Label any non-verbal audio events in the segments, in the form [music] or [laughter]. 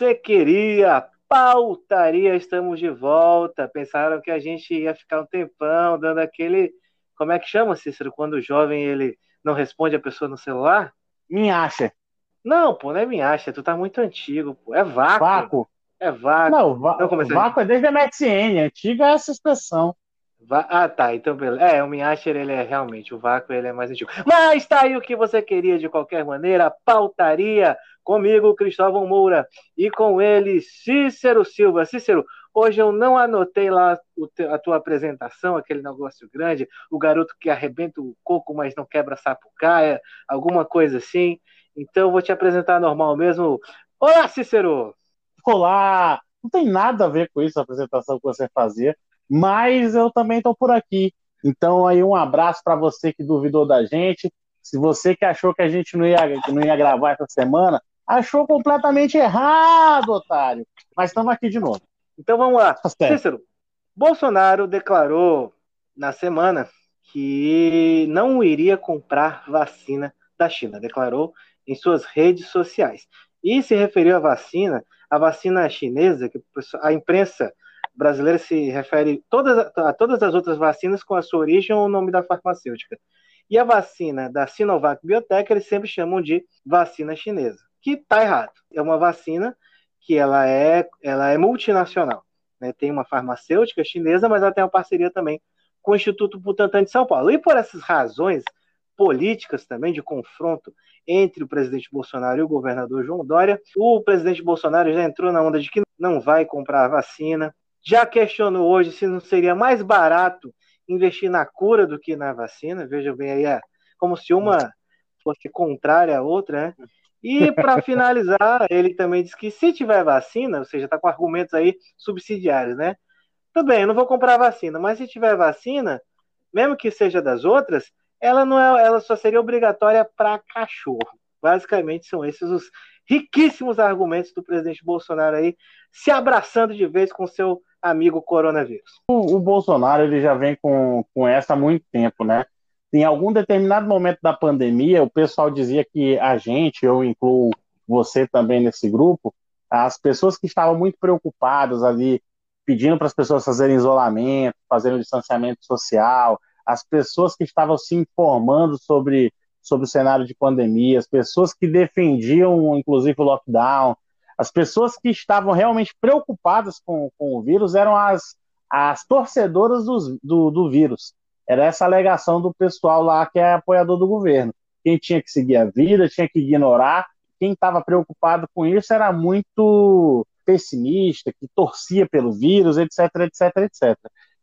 você queria? Pautaria, estamos de volta. Pensaram que a gente ia ficar um tempão dando aquele. Como é que chama, Cícero? Quando o jovem ele não responde a pessoa no celular? Minhacha. Não, pô, não é minhacha. Tu tá muito antigo, pô. É vácuo. Vácuo. É vácuo. Não, va não, vácuo é desde a MSN. Antiga é essa expressão. Ah, tá. Então, beleza. É, o Minhasher, ele é realmente, o vácuo, ele é mais antigo. Mas tá aí o que você queria de qualquer maneira. Pautaria comigo, Cristóvão Moura, e com ele, Cícero Silva. Cícero, hoje eu não anotei lá a tua apresentação, aquele negócio grande, o garoto que arrebenta o coco, mas não quebra sapucaia, alguma coisa assim. Então, vou te apresentar normal mesmo. Olá, Cícero! Olá! Não tem nada a ver com isso, a apresentação que você fazia mas eu também estou por aqui. Então, aí, um abraço para você que duvidou da gente. Se você que achou que a gente não ia, não ia gravar essa semana, achou completamente errado, otário. Mas estamos aqui de novo. Então vamos lá. Tá Cícero, Bolsonaro declarou na semana que não iria comprar vacina da China. Declarou em suas redes sociais. E se referiu à vacina, a vacina chinesa, que a imprensa brasileira se refere todas, a todas as outras vacinas com a sua origem ou o nome da farmacêutica. E a vacina da Sinovac Biotech, eles sempre chamam de vacina chinesa, que está errado. É uma vacina que ela é, ela é multinacional. Né? Tem uma farmacêutica chinesa, mas ela tem uma parceria também com o Instituto Butantan de São Paulo. E por essas razões políticas também de confronto entre o presidente Bolsonaro e o governador João Dória, o presidente Bolsonaro já entrou na onda de que não vai comprar a vacina, já questionou hoje se não seria mais barato investir na cura do que na vacina. Veja bem aí, é como se uma fosse contrária à outra, né? E para [laughs] finalizar, ele também disse que se tiver vacina, ou seja, está com argumentos aí subsidiários, né? Tudo bem, eu não vou comprar vacina, mas se tiver vacina, mesmo que seja das outras, ela não é, ela só seria obrigatória para cachorro. Basicamente são esses os riquíssimos argumentos do presidente Bolsonaro aí, se abraçando de vez com seu amigo coronavírus. O, o, Bolsonaro ele já vem com, com essa há muito tempo, né? Em algum determinado momento da pandemia, o pessoal dizia que a gente, eu incluo você também nesse grupo, as pessoas que estavam muito preocupadas ali, pedindo para as pessoas fazerem isolamento, fazerem distanciamento social, as pessoas que estavam se informando sobre, sobre o cenário de pandemia, as pessoas que defendiam, inclusive, o lockdown, as pessoas que estavam realmente preocupadas com, com o vírus eram as, as torcedoras do, do, vírus. Era essa alegação do pessoal lá que é apoiador do governo. Quem tinha que seguir a vida, tinha que ignorar. Quem estava preocupado com isso era muito pessimista, que torcia pelo vírus, etc, etc, etc.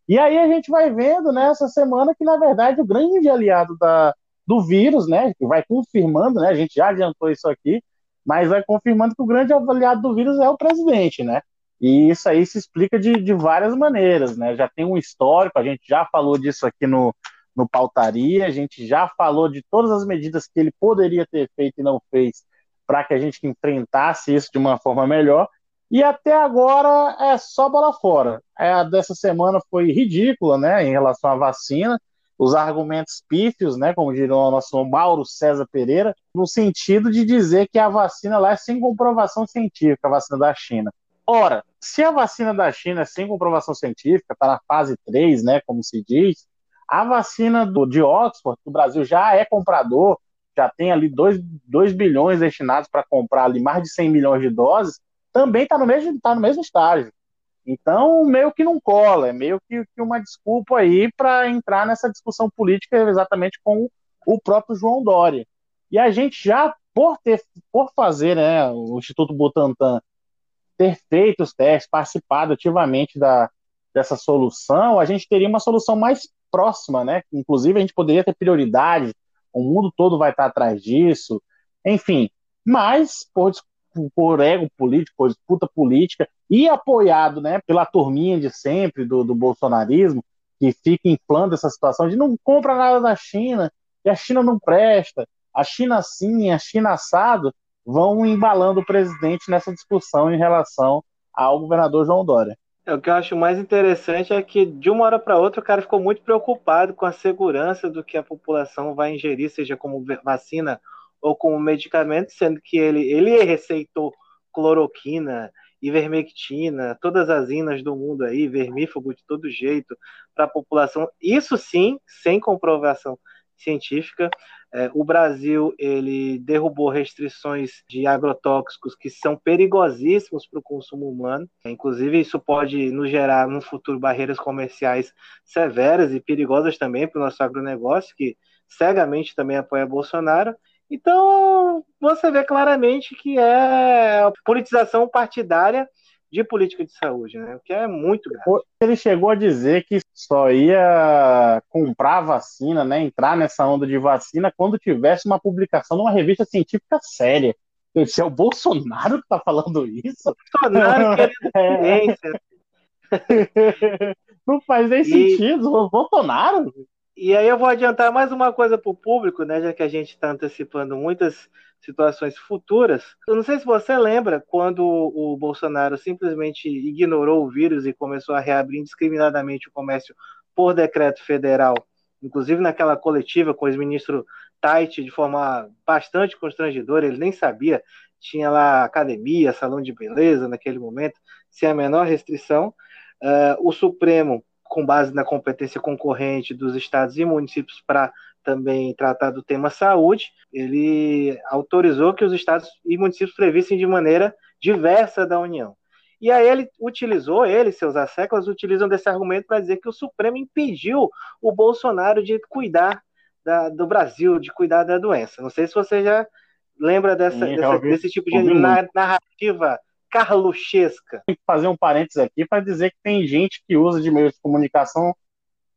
E aí a gente vai vendo nessa né, semana que, na verdade, o grande aliado da, do vírus, né, que vai confirmando, né, a gente já adiantou isso aqui, mas vai confirmando que o grande aliado do vírus é o presidente, né? E isso aí se explica de, de várias maneiras, né? Já tem um histórico, a gente já falou disso aqui no, no Pautaria, a gente já falou de todas as medidas que ele poderia ter feito e não fez para que a gente enfrentasse isso de uma forma melhor. E até agora é só bola fora. A dessa semana foi ridícula, né, em relação à vacina os argumentos pífios, né, como diria o nosso Mauro César Pereira, no sentido de dizer que a vacina lá é sem comprovação científica, a vacina da China. Ora, se a vacina da China é sem comprovação científica, está na fase 3, né, como se diz, a vacina do, de Oxford, que o Brasil já é comprador, já tem ali 2, 2 bilhões destinados para comprar ali mais de 100 milhões de doses, também está no, mesmo, tá no mesmo estágio. Então, meio que não cola, é meio que, que uma desculpa aí para entrar nessa discussão política exatamente com o próprio João Dória. E a gente já, por, ter, por fazer né, o Instituto Butantan ter feito os testes, participado ativamente da, dessa solução, a gente teria uma solução mais próxima, né? Inclusive, a gente poderia ter prioridade, o mundo todo vai estar atrás disso, enfim. Mas, por, por ego político, por disputa política, e apoiado né, pela turminha de sempre do, do bolsonarismo, que fica inflando essa situação de não compra nada da China, que a China não presta, a China sim, a China assado, vão embalando o presidente nessa discussão em relação ao governador João Dória. É, o que eu acho mais interessante é que de uma hora para outra o cara ficou muito preocupado com a segurança do que a população vai ingerir, seja como vacina ou como medicamento, sendo que ele, ele receitou cloroquina, ivermectina, todas as inas do mundo aí, vermífugo de todo jeito para a população. Isso sim, sem comprovação científica. É, o Brasil ele derrubou restrições de agrotóxicos que são perigosíssimos para o consumo humano. Inclusive, isso pode nos gerar no futuro barreiras comerciais severas e perigosas também para o nosso agronegócio, que cegamente também apoia Bolsonaro. Então, você vê claramente que é politização partidária de política de saúde, né? O que é muito grave. Ele chegou a dizer que só ia comprar vacina, né? Entrar nessa onda de vacina quando tivesse uma publicação numa revista científica séria. Esse é o Bolsonaro que está falando isso? Bolsonaro querendo [laughs] é. ciência. [laughs] Não faz nem e... sentido. O Bolsonaro. E aí eu vou adiantar mais uma coisa para o público, né? Já que a gente está antecipando muitas situações futuras. Eu não sei se você lembra quando o Bolsonaro simplesmente ignorou o vírus e começou a reabrir indiscriminadamente o comércio por decreto federal, inclusive naquela coletiva com o ex-ministro Tait, de forma bastante constrangedora, ele nem sabia, tinha lá academia, salão de beleza naquele momento, sem a menor restrição. Uh, o Supremo, com base na competência concorrente dos estados e municípios para também tratar do tema saúde, ele autorizou que os estados e municípios previssem de maneira diversa da União. E aí ele utilizou, ele e seus asseclas utilizam desse argumento para dizer que o Supremo impediu o Bolsonaro de cuidar da, do Brasil, de cuidar da doença. Não sei se você já lembra dessa, Sim, dessa desse tipo de narrativa carluchesca. Tem que fazer um parênteses aqui para dizer que tem gente que usa de meios de comunicação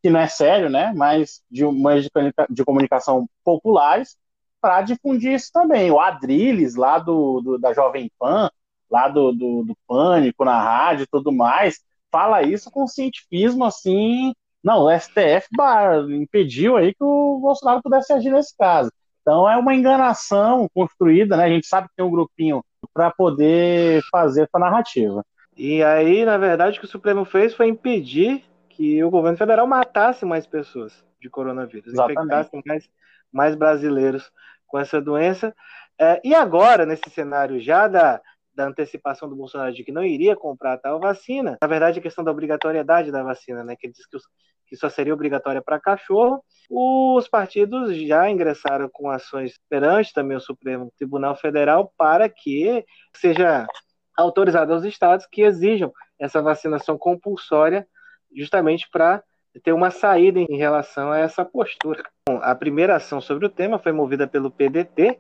que não é sério, né? Mas de meios de, comunicação populares para difundir isso também. O Adrilles, lá do, do da Jovem Pan, lá do, do, do, Pânico, na rádio e tudo mais, fala isso com cientifismo assim. Não, o STF impediu aí que o Bolsonaro pudesse agir nesse caso. Então é uma enganação construída, né? A gente sabe que tem um grupinho para poder fazer essa narrativa. E aí, na verdade, o que o Supremo fez foi impedir que o governo federal matasse mais pessoas de coronavírus, Exatamente. infectasse mais, mais brasileiros com essa doença. É, e agora, nesse cenário já da, da antecipação do Bolsonaro de que não iria comprar tal vacina, na verdade, a questão da obrigatoriedade da vacina, né, que ele diz que, os, que só seria obrigatória para cachorro, os partidos já ingressaram com ações perante também o Supremo Tribunal Federal para que seja autorizado aos estados que exijam essa vacinação compulsória justamente para ter uma saída em relação a essa postura. Bom, a primeira ação sobre o tema foi movida pelo PDT,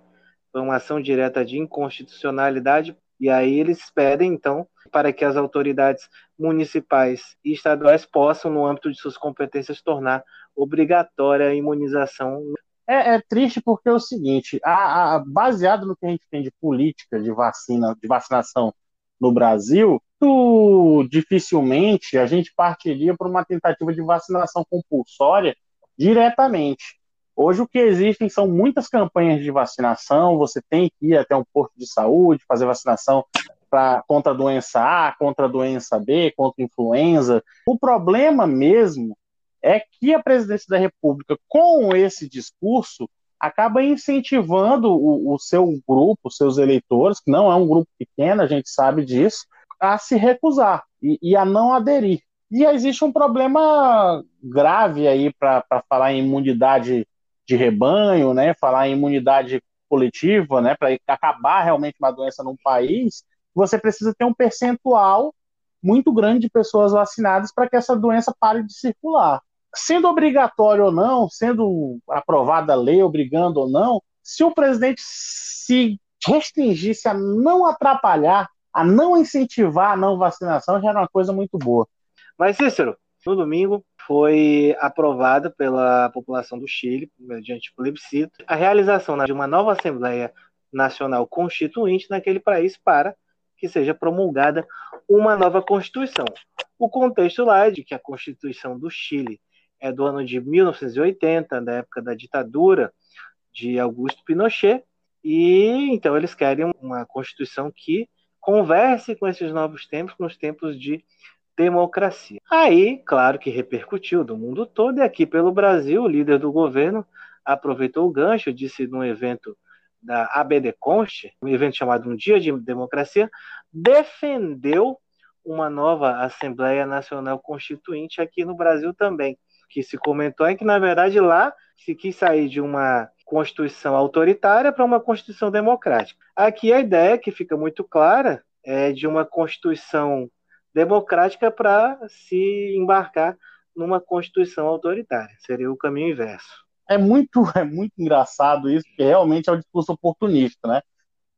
foi uma ação direta de inconstitucionalidade, e aí eles pedem, então, para que as autoridades municipais e estaduais possam, no âmbito de suas competências, tornar obrigatória a imunização. É, é triste porque é o seguinte, a, a, baseado no que a gente tem de política de vacina, de vacinação no Brasil, dificilmente a gente partiria para uma tentativa de vacinação compulsória diretamente. Hoje o que existem são muitas campanhas de vacinação, você tem que ir até um posto de saúde, fazer vacinação pra, contra a doença A, contra a doença B, contra a influenza. O problema mesmo é que a presidência da República, com esse discurso, acaba incentivando o, o seu grupo, os seus eleitores, que não é um grupo pequeno, a gente sabe disso, a se recusar e, e a não aderir. E existe um problema grave aí para falar em imunidade de rebanho, né? Falar em imunidade coletiva, né? Para acabar realmente uma doença num país, você precisa ter um percentual muito grande de pessoas vacinadas para que essa doença pare de circular. Sendo obrigatório ou não, sendo aprovada a lei, obrigando ou não, se o presidente se restringisse a não atrapalhar a não incentivar a não vacinação já era uma coisa muito boa. Mas, Cícero, no domingo foi aprovada pela população do Chile, mediante plebiscito, a realização de uma nova Assembleia Nacional Constituinte naquele país para que seja promulgada uma nova Constituição. O contexto lá é de que a Constituição do Chile é do ano de 1980, da época da ditadura de Augusto Pinochet, e então eles querem uma Constituição que converse com esses novos tempos, nos tempos de democracia. Aí, claro que repercutiu do mundo todo, e aqui pelo Brasil, o líder do governo aproveitou o gancho, disse num evento da ABD Const, um evento chamado Um Dia de Democracia, defendeu uma nova Assembleia Nacional Constituinte aqui no Brasil também. Que se comentou é que, na verdade, lá se quis sair de uma Constituição autoritária para uma Constituição democrática. Aqui a ideia, que fica muito clara, é de uma Constituição democrática para se embarcar numa Constituição autoritária. Seria o caminho inverso é muito, [laughs] é muito engraçado isso, porque realmente é um discurso oportunista, né?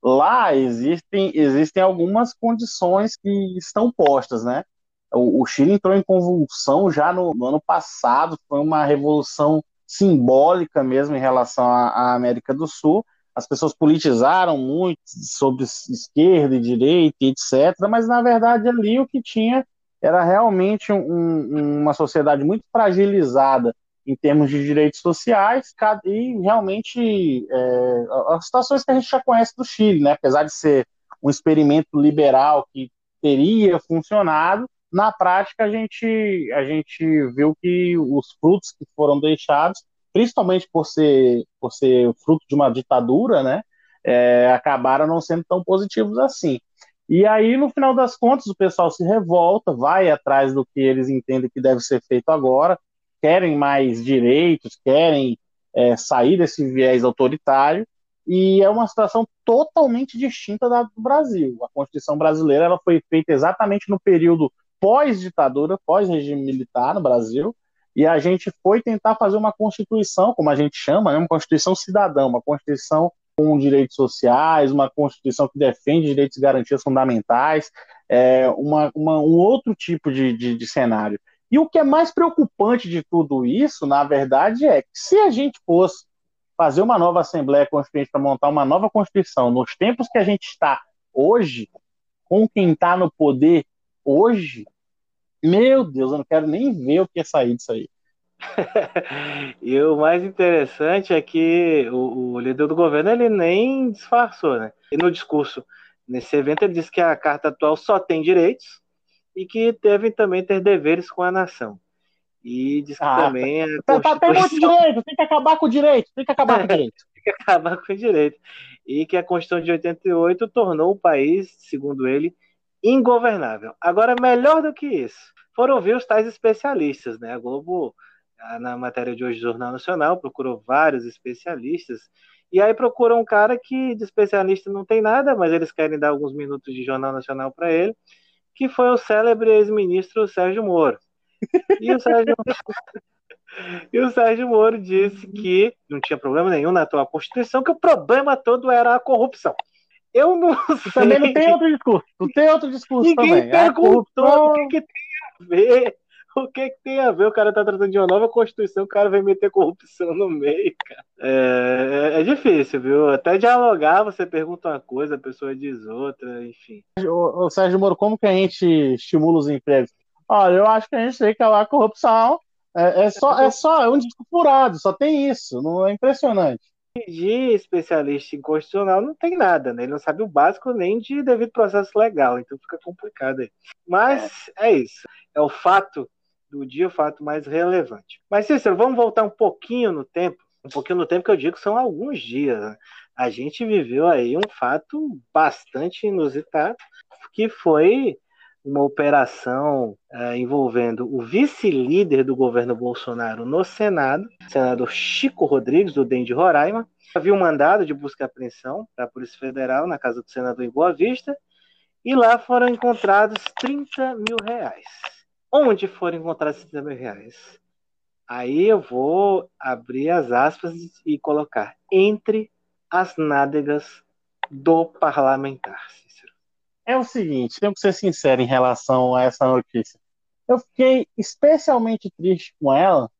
Lá existem, existem algumas condições que estão postas, né? O, o Chile entrou em convulsão já no, no, ano passado, foi uma revolução simbólica mesmo em relação à, à América do Sul. As pessoas politizaram muito sobre esquerda e direita, etc., mas na verdade ali o que tinha era realmente um, uma sociedade muito fragilizada em termos de direitos sociais e realmente é, as situações que a gente já conhece do Chile, né? apesar de ser um experimento liberal que teria funcionado, na prática a gente, a gente viu que os frutos que foram deixados, principalmente por ser, por ser fruto de uma ditadura, né? É, acabaram não sendo tão positivos assim. E aí, no final das contas, o pessoal se revolta, vai atrás do que eles entendem que deve ser feito agora, querem mais direitos, querem é, sair desse viés autoritário, e é uma situação totalmente distinta da do Brasil. A Constituição brasileira ela foi feita exatamente no período pós-ditadura, pós-regime militar no Brasil, e a gente foi tentar fazer uma Constituição, como a gente chama, né, uma Constituição cidadã, uma Constituição com direitos sociais, uma Constituição que defende direitos e garantias fundamentais, é, uma, uma, um outro tipo de, de, de cenário. E o que é mais preocupante de tudo isso, na verdade, é que se a gente fosse fazer uma nova Assembleia Constituinte para montar uma nova Constituição nos tempos que a gente está hoje, com quem está no poder hoje, meu Deus, eu não quero nem ver o que é sair disso aí. [laughs] e o mais interessante é que o, o, líder do governo ele nem disfarçou, né? E no discurso nesse evento ele disse que a carta atual só tem direitos e que devem também ter deveres com a nação. E diz que ah, também a tá, tá Constituição... direito, tem que acabar com o direito, tem que acabar com o [laughs] direito. tem que acabar com o direito. E que a Constituição de 88 tornou o país, segundo ele, ingovernável. Agora, melhor do que isso, foram ouvir os tais especialistas, né? A Globo, na matéria de hoje do Jornal Nacional, procurou vários especialistas, e aí procura um cara que de especialista não tem nada, mas eles querem dar alguns minutos de Jornal Nacional para ele, que foi o célebre ex-ministro Sérgio Moro. E o Sérgio... [laughs] e o Sérgio Moro disse que não tinha problema nenhum na atual Constituição, que o problema todo era a corrupção. Eu não [laughs] sei. Também não tem outro discurso. Não tem outro discurso Ninguém também. perguntou corrupção... o que, que tem a ver. [laughs] O que, que tem a ver? O cara tá tratando de uma nova Constituição, o cara vai meter corrupção no meio, cara. É, é, é difícil, viu? Até dialogar, você pergunta uma coisa, a pessoa diz outra, enfim. O Sérgio Moro, como que a gente estimula os empregos? Olha, eu acho que a gente tem que acabar a corrupção. É, é, só, é só é um disco furado, só tem isso. Não é impressionante. De especialista em constitucional não tem nada, né? Ele não sabe o básico nem de devido processo legal, então fica complicado aí. Mas é, isso. É o fato do dia, o fato mais relevante. Mas, Cícero, vamos voltar um pouquinho no tempo. Um pouquinho no tempo que eu digo são alguns dias. Né? A gente viveu aí um fato bastante inusitado, que foi uma operação é, envolvendo o vice-líder do governo Bolsonaro no Senado, senador Chico Rodrigues, do DEM de Roraima. Havia um mandado de busca e apreensão da Polícia Federal na casa do senador em Boa Vista, e lá foram encontrados 30 mil reais onde foram encontrados esses 30 mil reais? Aí eu vou abrir as aspas e colocar entre as nádegas do parlamentar. É o seguinte, tenho que ser sincero em relação a essa notícia. Eu fiquei especialmente triste com ela,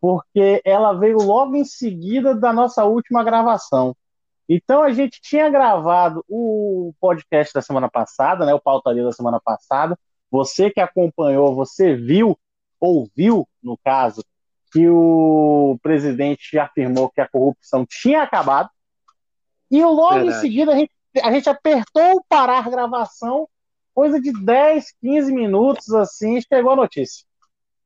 porque ela veio logo em seguida da nossa última gravação. Então a gente tinha gravado o podcast da semana passada, né, o pautaria da semana passada, você que acompanhou, você viu, ouviu, no caso, que o presidente afirmou que a corrupção tinha acabado. E logo Verdade. em seguida a gente, a gente apertou parar a gravação, coisa de 10, 15 minutos assim, chegou a notícia.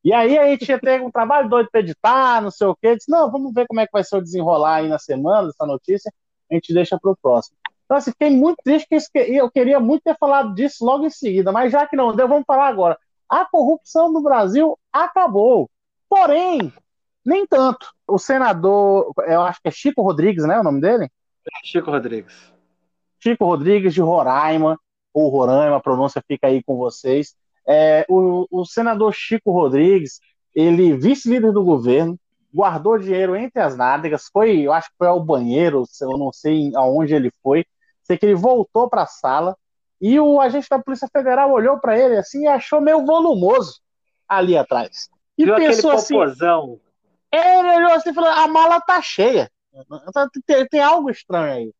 E aí a gente ia ter um trabalho doido para editar, não sei o quê. Disse, não, vamos ver como é que vai ser o desenrolar aí na semana dessa notícia. A gente deixa para o próximo. Então, assim, fiquei muito triste que eu queria muito ter falado disso logo em seguida, mas já que não deu, vamos falar agora. A corrupção no Brasil acabou. Porém, nem tanto. O senador, eu acho que é Chico Rodrigues, né? O nome dele? Chico Rodrigues. Chico Rodrigues de Roraima, ou Roraima, a pronúncia fica aí com vocês. É, o, o senador Chico Rodrigues, ele, vice-líder do governo, guardou dinheiro entre as nádegas, foi, eu acho que foi ao banheiro, eu não sei aonde ele foi, sei que ele voltou para a sala e o agente da Polícia Federal olhou para ele assim e achou meio volumoso ali atrás. E Viu pensou assim, popozão? ele olhou assim e falou: a mala tá cheia. Tem, tem, algo estranho aí.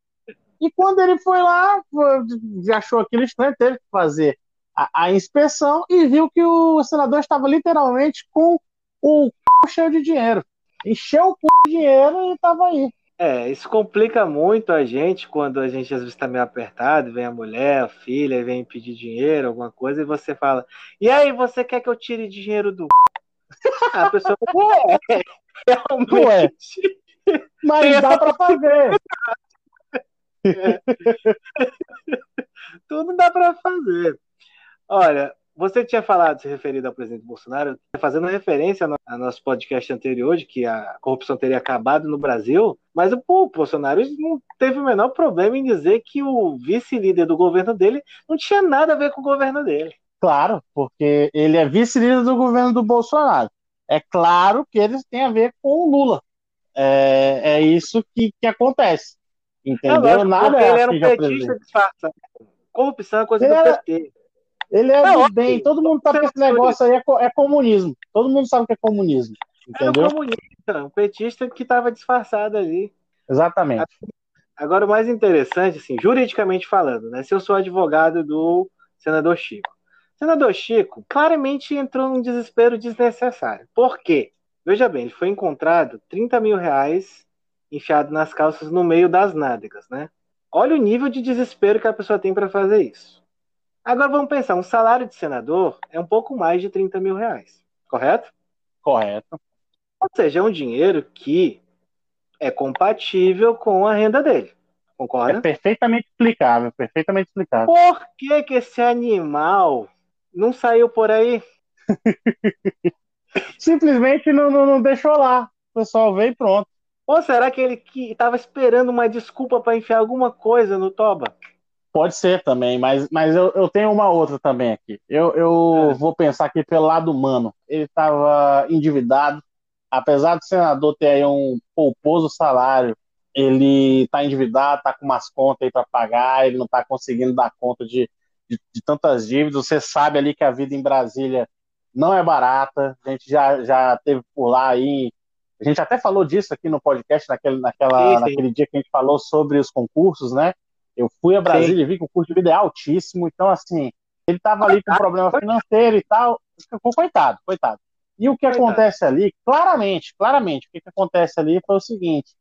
E quando ele foi lá, achou aquilo estranho, teve que fazer a, a inspeção e viu que o senador estava literalmente com o c... cheio de dinheiro. Encheu o c... de dinheiro e estava aí. É, isso complica muito a gente quando a gente às vezes está meio apertado, vem a mulher, a filha, vem pedir dinheiro, alguma coisa, e você fala, e aí, você quer que eu tire dinheiro do a pessoa [laughs] é, [laughs] realmente. Mas dá para fazer. [laughs] Tudo dá para fazer. Olha, você tinha falado, se referido ao presidente Bolsonaro, fazendo referência ao nosso podcast anterior, de que a corrupção teria acabado no Brasil, mas o Bolsonaro não teve o menor problema em dizer que o vice-líder do governo dele não tinha nada a ver com o governo dele. Claro, porque ele é vice-líder do governo do Bolsonaro. É claro que eles têm a ver com o Lula. É, é isso que, que acontece. Entendeu? É Nada ele era um petista disfarçado. Corrupção é coisa ele do era, PT. Ele é do bem. Todo mundo sabe que esse negócio aí é, é, comunismo. Todo mundo sabe que é comunismo. Entendeu? É um comunista, um petista que estava disfarçado ali. Exatamente. Agora, o mais interessante, assim, juridicamente falando, né? Se eu sou advogado do senador Chico. O senador Chico claramente entrou num desespero desnecessário. Por quê? Veja bem, ele foi encontrado 30 mil reais enfiado nas calças no meio das nádegas, né? Olha o nível de desespero que a pessoa tem para fazer isso. Agora vamos pensar, um salário de senador é um pouco mais de 30 mil reais, correto? Correto. Ou seja, é um dinheiro que é compatível com a renda dele. Concorda? É perfeitamente explicável, perfeitamente explicável. Por que, que esse animal não saiu por aí? [laughs] Simplesmente não, não, não, deixou lá. O pessoal veio e pronto. Ou será que ele que estava esperando uma desculpa para enfiar alguma coisa no Toba? Pode ser também, mas, mas eu, eu tenho uma outra também aqui. Eu, eu é. vou pensar aqui pelo lado humano. Ele estava endividado, apesar do senador ter aí um pouposo salário, ele está endividado, está com umas contas aí para pagar, ele não está conseguindo dar conta de, de, de, tantas dívidas. Você sabe ali que a vida em Brasília não é barata. A gente já, já teve por lá aí. A gente até falou disso aqui no podcast naquele, naquela, sim, sim. naquele dia que a gente falou sobre os concursos, né? Eu fui a Brasília sim. e vi que o custo de vida é altíssimo. Então, assim, ele estava ali com problema financeiro e tal. Ficou coitado, coitado. E o que coitado. acontece ali, claramente, claramente, o que, que acontece ali foi o seguinte: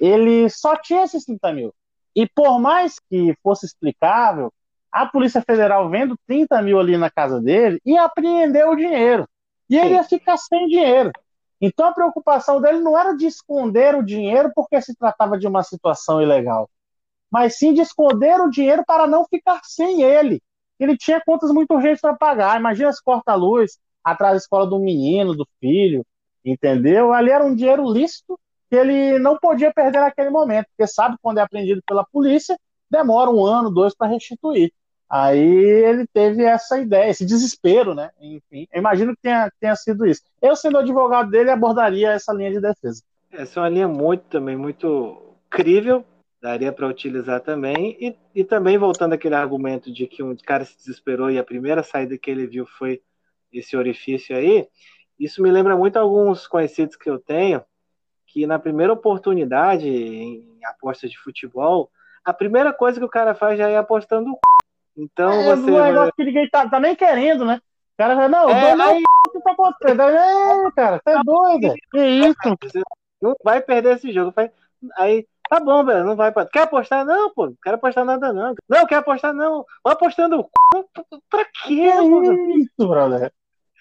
ele só tinha esses 30 mil. E por mais que fosse explicável, a Polícia Federal vendo 30 mil ali na casa dele ia apreender o dinheiro. E ele ia ficar sem dinheiro. Então a preocupação dele não era de esconder o dinheiro porque se tratava de uma situação ilegal, mas sim de esconder o dinheiro para não ficar sem ele. Ele tinha contas muito urgentes para pagar. Imagina se corta a luz atrás da escola do menino, do filho, entendeu? Ali era um dinheiro lícito que ele não podia perder naquele momento, porque sabe quando é apreendido pela polícia, demora um ano, dois para restituir. Aí ele teve essa ideia, esse desespero, né? Enfim, imagino que tenha, tenha sido isso. Eu, sendo advogado dele, abordaria essa linha de defesa. Essa é uma linha muito também, muito crível, daria para utilizar também. E, e também voltando àquele argumento de que um cara se desesperou e a primeira saída que ele viu foi esse orifício aí, isso me lembra muito alguns conhecidos que eu tenho, que na primeira oportunidade em apostas de futebol, a primeira coisa que o cara faz já é apostando o então é, você. Um negócio que ninguém tá, tá, nem querendo, né? O cara fala, não, é, dou aí... o que tá acontecendo. É, cara, tá doido. Que isso? Não vai perder esse jogo. Aí, tá bom, velho, não vai. Quer apostar? Não, pô, não quero apostar nada, não. Não, quer apostar, não. Vai apostando. Pra quê, que mano? isso, brother?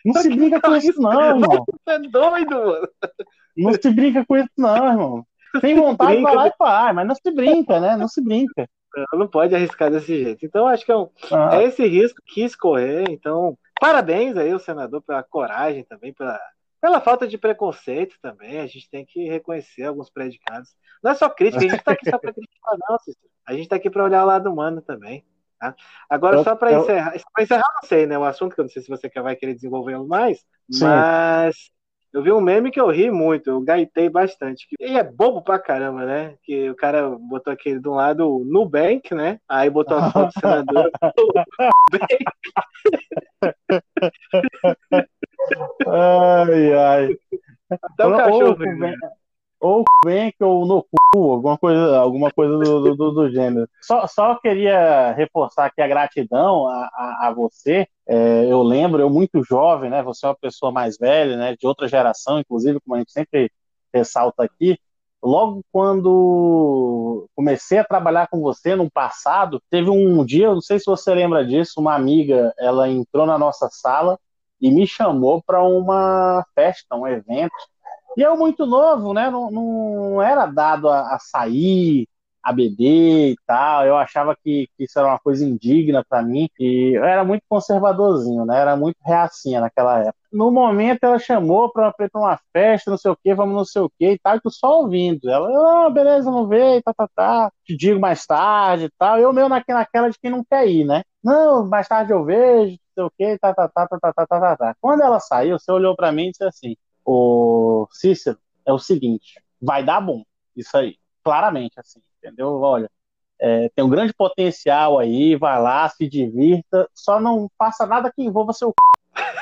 Não pra se brinca com isso, não, irmão. [laughs] Você é doido, mano. Não se brinca com isso, não, irmão. Tem vontade, vai lá e faz, mas não se brinca, né? Não se brinca. Não pode arriscar desse jeito. Então, acho que é, um, ah. é esse risco que escorrer. Então, parabéns aí ao senador pela coragem também, pela, pela falta de preconceito também. A gente tem que reconhecer alguns predicados. Não é só crítica, a gente está aqui só para criticar, não, Cícero. A gente está aqui para olhar o lado humano também. Tá? Agora, eu, só para eu... encerrar, para encerrar, não sei, né? O assunto que eu não sei se você vai querer desenvolvê-lo mais, Sim. mas eu vi um meme que eu ri muito, eu gaitei bastante. E é bobo pra caramba, né? Que o cara botou aquele de um lado o Nubank, né? Aí botou a [laughs] foto do senador. ai, ai. Até o cachorro. Ou, ou bem ou no cu, alguma coisa, alguma coisa do, do, do gênero. Só, só queria reforçar aqui a gratidão a, a, a você. É, eu lembro, eu muito jovem, né? Você é uma pessoa mais velha, né? De outra geração, inclusive, como a gente sempre ressalta aqui. Logo quando comecei a trabalhar com você no passado, teve um dia, não sei se você lembra disso, uma amiga, ela entrou na nossa sala e me chamou para uma festa, um evento. E eu muito novo, né? Não, não era dado a, a sair, a beber e tal. Eu achava que, que isso era uma coisa indigna para mim. E eu era muito conservadorzinho, né? Era muito reacinha naquela época. No momento ela chamou para uma festa, não sei o que, vamos não sei o que e tal, e tu só ouvindo. Ela, ah, beleza, não veio, tá, tá, tá. Te digo mais tarde e tal. Eu meio naquela de quem não quer ir, né? Não, mais tarde eu vejo, não sei o que, tá, tá, tá, tá, tá, tá, tá, tá, tá. Quando ela saiu, você olhou para mim e disse assim, ô Cícero, é o seguinte, vai dar bom, isso aí, claramente, assim entendeu? Olha, é, tem um grande potencial aí, vai lá, se divirta, só não faça nada que envolva seu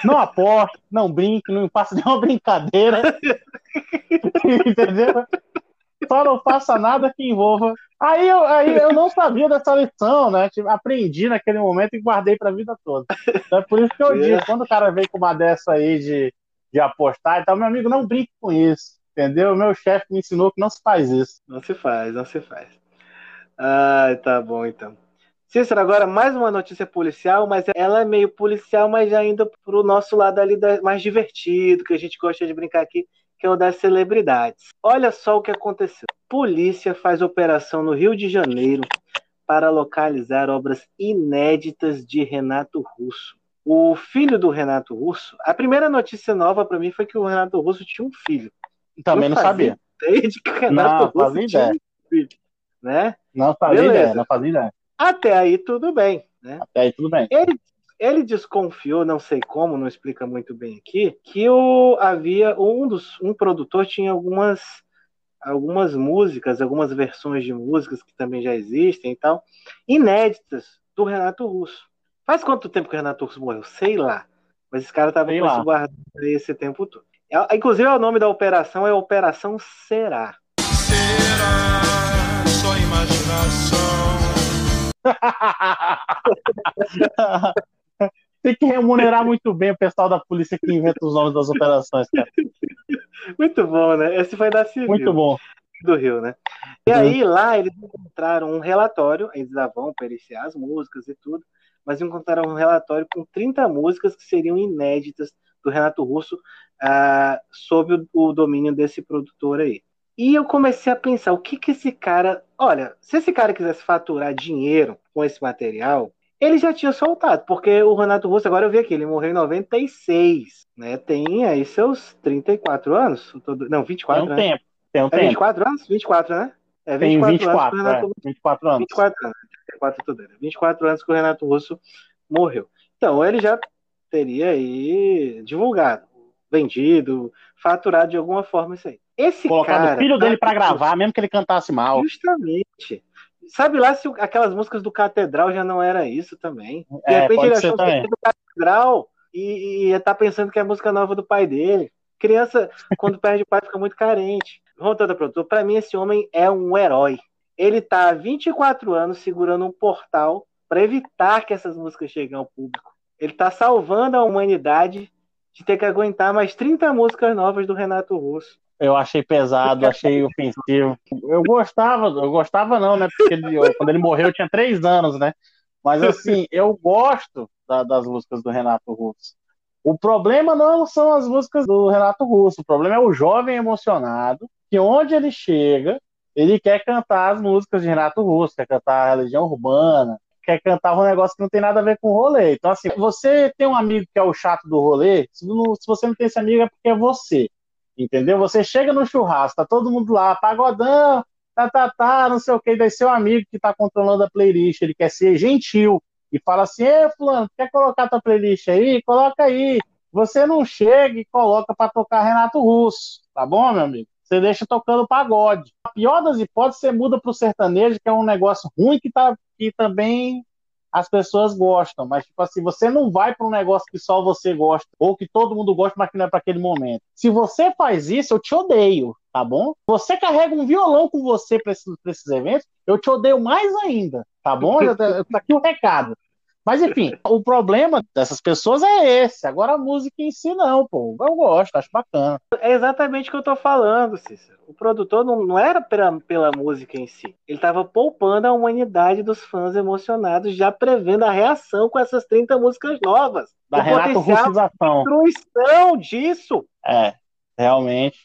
não aposte, não brinque, não faça [laughs] nenhuma brincadeira, [laughs] entendeu? Só não faça nada que envolva. Aí eu, aí eu não sabia dessa lição, né? Tipo, aprendi naquele momento e guardei para a vida toda. Então é por isso que eu digo, quando o cara vem com uma dessa aí de, de apostar e tal, meu amigo, não brinque com isso. Entendeu? Meu chefe me ensinou que não se faz isso. Não se faz, não se faz. Ah, tá bom então. Cícero, agora mais uma notícia policial, mas ela é meio policial, mas já indo pro nosso lado ali mais divertido, que a gente gosta de brincar aqui, que é o das celebridades. Olha só o que aconteceu. Polícia faz operação no Rio de Janeiro para localizar obras inéditas de Renato Russo. O filho do Renato Russo, a primeira notícia nova para mim foi que o Renato Russo tinha um filho. Também não sabia. Desde que Renato não, Russo tinha ideia. um filho, né? Não fazia Beleza. ideia, não fazia ideia. Até aí tudo bem, né? Até aí tudo bem. Ele, ele desconfiou, não sei como, não explica muito bem aqui, que o, havia um dos um produtor tinha algumas algumas músicas, algumas versões de músicas que também já existem e tal, inéditas do Renato Russo. Faz quanto tempo que o Renato Russo morreu? Sei lá. Mas esse cara tava com isso guardado esse tempo todo. É, inclusive, o nome da operação é Operação Será. Será só imaginação. Tem que remunerar muito bem o pessoal da polícia que inventa os nomes das operações, cara. Muito bom, né? Esse foi da Civil. Muito bom. Do Rio, né? E uhum. aí, lá, eles encontraram um relatório, eles vão periciar as músicas e tudo, mas encontraram um relatório com 30 músicas que seriam inéditas do Renato Russo uh, sob o, o, domínio desse produtor aí. E eu comecei a pensar, o que que esse cara... Olha, se esse cara quisesse faturar dinheiro com esse material, ele já tinha soltado, porque o Renato Russo, agora eu vi aqui, ele morreu em 96, né? Tem aí seus 34 anos? Não, 24, Tem um né? tempo, tem um é tempo. 24 anos? 24, né? É 24, tem 24 anos. Renato... É, 24 anos. 24 anos. 24, tudo 24 anos que o Renato Russo morreu. Então, ele já teria aí divulgado, vendido, faturado de alguma forma isso aí. Esse Colocando cara, o filho dele para gravar, mesmo que ele cantasse mal. Justamente. Sabe lá se aquelas músicas do Catedral já não era isso também? De é, repente ele achou que do Catedral e, ia tá pensando que é a música nova do pai dele. Criança, quando perde o pai, fica muito carente. Voltando ao produtor, para mim esse homem é um herói. Ele tá há 24 anos segurando um portal para evitar que essas músicas cheguem ao público. Ele está salvando a humanidade de ter que aguentar mais 30 músicas novas do Renato Russo. Eu achei pesado, achei ofensivo. Eu gostava, eu gostava não, né? Porque ele, quando ele morreu eu tinha três anos, né? Mas assim, [laughs] eu gosto da, das músicas do Renato Russo. O problema não são as músicas do Renato Russo, o problema é o jovem emocionado, que onde ele chega, Ele quer cantar as músicas de Renato Russo, quer cantar a Legião Urbana, quer cantar um negócio que não tem nada a ver com o rolê. Então, assim, você tem um amigo que é o chato do rolê, se, não, se você não tem esse amigo é porque é você. Entendeu? Você chega no churrasco, tá todo mundo lá, pagodão, tá, tá, tá, não sei o que, daí seu amigo que tá controlando a playlist, ele quer ser gentil e fala assim, ei, fulano, quer colocar tua playlist aí? Coloca aí. Você não chega e coloca para tocar Renato Russo, tá bom, meu amigo? Você deixa tocando pagode. A pior das hipóteses, você muda pro sertanejo, que é um negócio ruim que, tá, que também as pessoas gostam, mas tipo assim, você não vai para um negócio que só você gosta, ou que todo mundo gosta, mas que não é para aquele momento. Se você faz isso, eu te odeio, tá bom? Você carrega um violão com você para esses, esses, eventos, eu te odeio mais ainda, tá bom? [laughs] tá aqui o recado. Mas enfim, [laughs] o problema dessas pessoas é esse. Agora a música em si não, pô. Eu gosto, acho bacana. É exatamente o que eu tô falando, Cícero. O produtor não, não era pela, pela música em si. Ele estava poupando a humanidade dos fãs emocionados, já prevendo a reação com essas 30 músicas novas. Da Renato Russização. Destruição disso. É, realmente.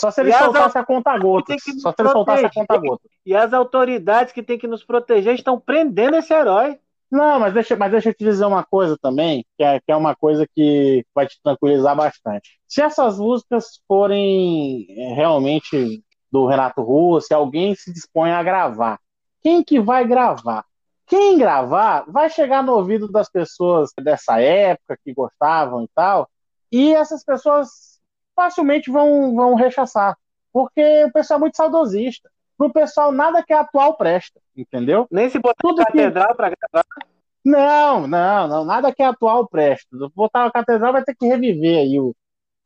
Só se ele soltasse a conta gota. Só se ele soltasse a conta gota. E as autoridades que têm que nos proteger estão prendendo esse herói. Não, mas deixa, mas deixa eu te dizer uma coisa também, que é, que é uma coisa que vai te tranquilizar bastante. Se essas músicas forem é, realmente do Renato Russo, se alguém se dispõe a gravar, quem que vai gravar? Quem gravar vai chegar no ouvido das pessoas dessa época que gostavam e tal, e essas pessoas facilmente vão, vão rechaçar, porque o pessoal é muito saudosista pro pessoal nada que é atual presta, entendeu? Nem se botar Tudo catedral que... para gravar. Não, não, não, nada que é atual presta. Botar a catedral vai ter que reviver aí o,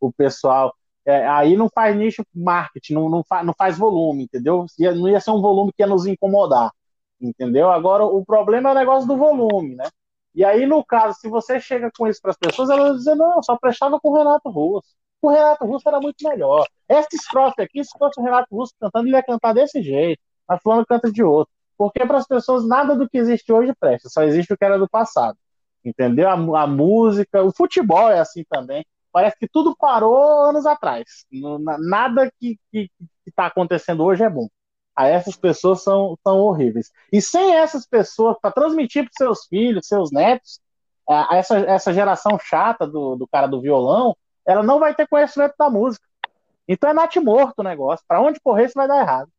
o pessoal. É, aí não faz nicho marketing, não, não, faz, não faz volume, entendeu? Ia, não ia ser um volume que ia nos incomodar, entendeu? Agora o problema é o negócio do volume, né? E aí, no caso, se você chega com isso para as pessoas, elas vão dizer, não, só prestava com o Renato Russo o Renato Russo era muito melhor. Essa estrofe aqui, se fosse o Renato Russo cantando, ele ia cantar desse jeito. Mas fulano canta de outro. Porque para as pessoas nada do que existe hoje presta, só existe o que era do passado. Entendeu? A, a música, o futebol é assim também. Parece que tudo parou anos atrás. Nada que está acontecendo hoje é bom. Aí essas pessoas são, são horríveis. E sem essas pessoas, para transmitir para seus filhos, seus netos, essa, essa geração chata do, do cara do violão, ela não vai ter conhecimento da música. Então é nate morto o negócio. Para onde correr, isso vai dar errado.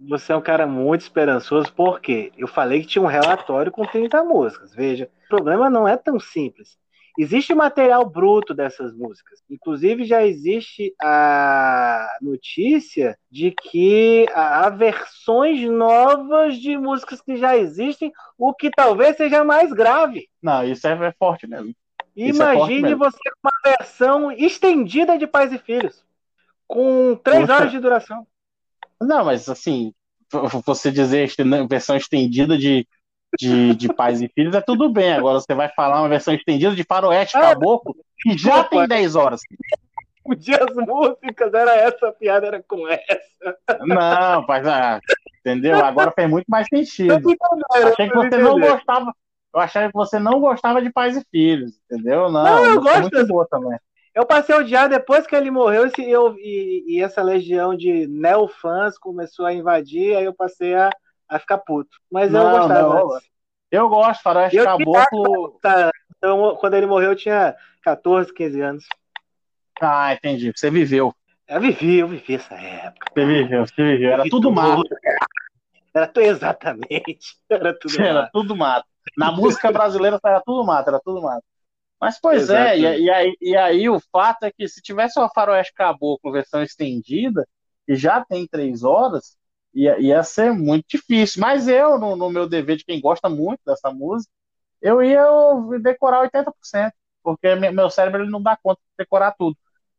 Você é um cara muito esperançoso, porque eu falei que tinha um relatório com 30 músicas. Veja, o problema não é tão simples. Existe material bruto dessas músicas. Inclusive, já existe a notícia de que há versões novas de músicas que já existem, o que talvez seja mais grave. Não, isso é forte mesmo. É Imagine é você com uma versão estendida de Pais e Filhos, com três Poxa. horas de duração. Não, mas assim, você dizer versão estendida de, de, de Pais e Filhos é tudo bem. Agora você vai falar uma versão estendida de Faroeste ah, Caboclo, que já tem 10 horas. [laughs] Podia as músicas, era essa, a piada era com essa. Não, mas, ah, entendeu? Agora faz muito mais sentido. Achei que você não gostava eu achava que você não gostava de pais e filhos, entendeu? Não, não eu gosto. Muito boa também. Eu passei a odiar depois que ele morreu e, eu, e, e essa legião de neofãs começou a invadir, aí eu passei a, a ficar puto. Mas não, eu gostava. Não, eu gosto, Faroeste eu Caboclo. Tá, então, quando ele morreu, eu tinha 14, 15 anos. Ah, entendi. Você viveu. Eu vivi, eu vivi essa época. Você viveu, você viveu. Era tudo mato. [laughs] Era exatamente. [laughs] Era tudo Era mato. tudo mato. Na música brasileira era tudo mato, era tudo mato. Mas, pois é, e, e, aí, e aí o fato é que se tivesse uma Faroeste Caboclo versão estendida, que já tem três horas, ia, ia ser muito difícil. Mas eu, no, no meu dever de quem gosta muito dessa música, eu ia decorar 80%, porque meu cérebro ele não dá conta de decorar tudo.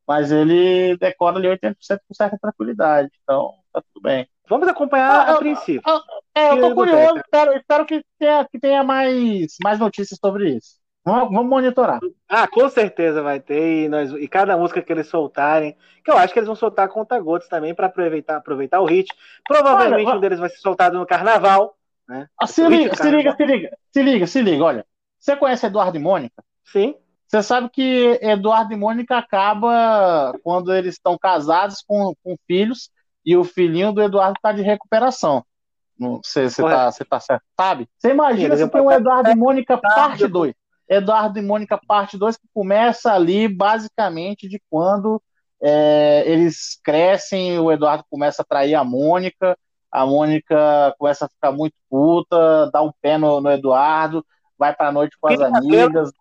Mas ele decora ali 80% com certa tranquilidade. Então, tá tudo bem. Vamos acompanhar ah, a princípio. Ah, é, eu tô curioso, espero, espero que, tenha, que tenha mais, mais notícias sobre isso. Vamos, vamos, monitorar. Ah, com certeza vai ter. E, nós, e cada música que eles soltarem, que eu acho que eles vão soltar conta-gotas também para aproveitar, aproveitar o hit. Provavelmente olha, um deles vai ser soltado no carnaval. Né? Ah, se, liga, se liga, se liga, se liga, se liga, olha. Você conhece Eduardo e Mônica? Sim. Você sabe que Eduardo e Mônica acaba quando eles estão casados com, com filhos e o filhinho do Eduardo tá de recuperação. Você tá, tá certo, sabe? Você imagina se tem um Eduardo e Mônica parte 2. Eduardo e Mônica parte 2 que começa ali basicamente de quando é, eles crescem, o Eduardo começa a trair a Mônica, a Mônica começa a ficar muito puta, dá um pé no, no Eduardo, vai pra noite com as amigas.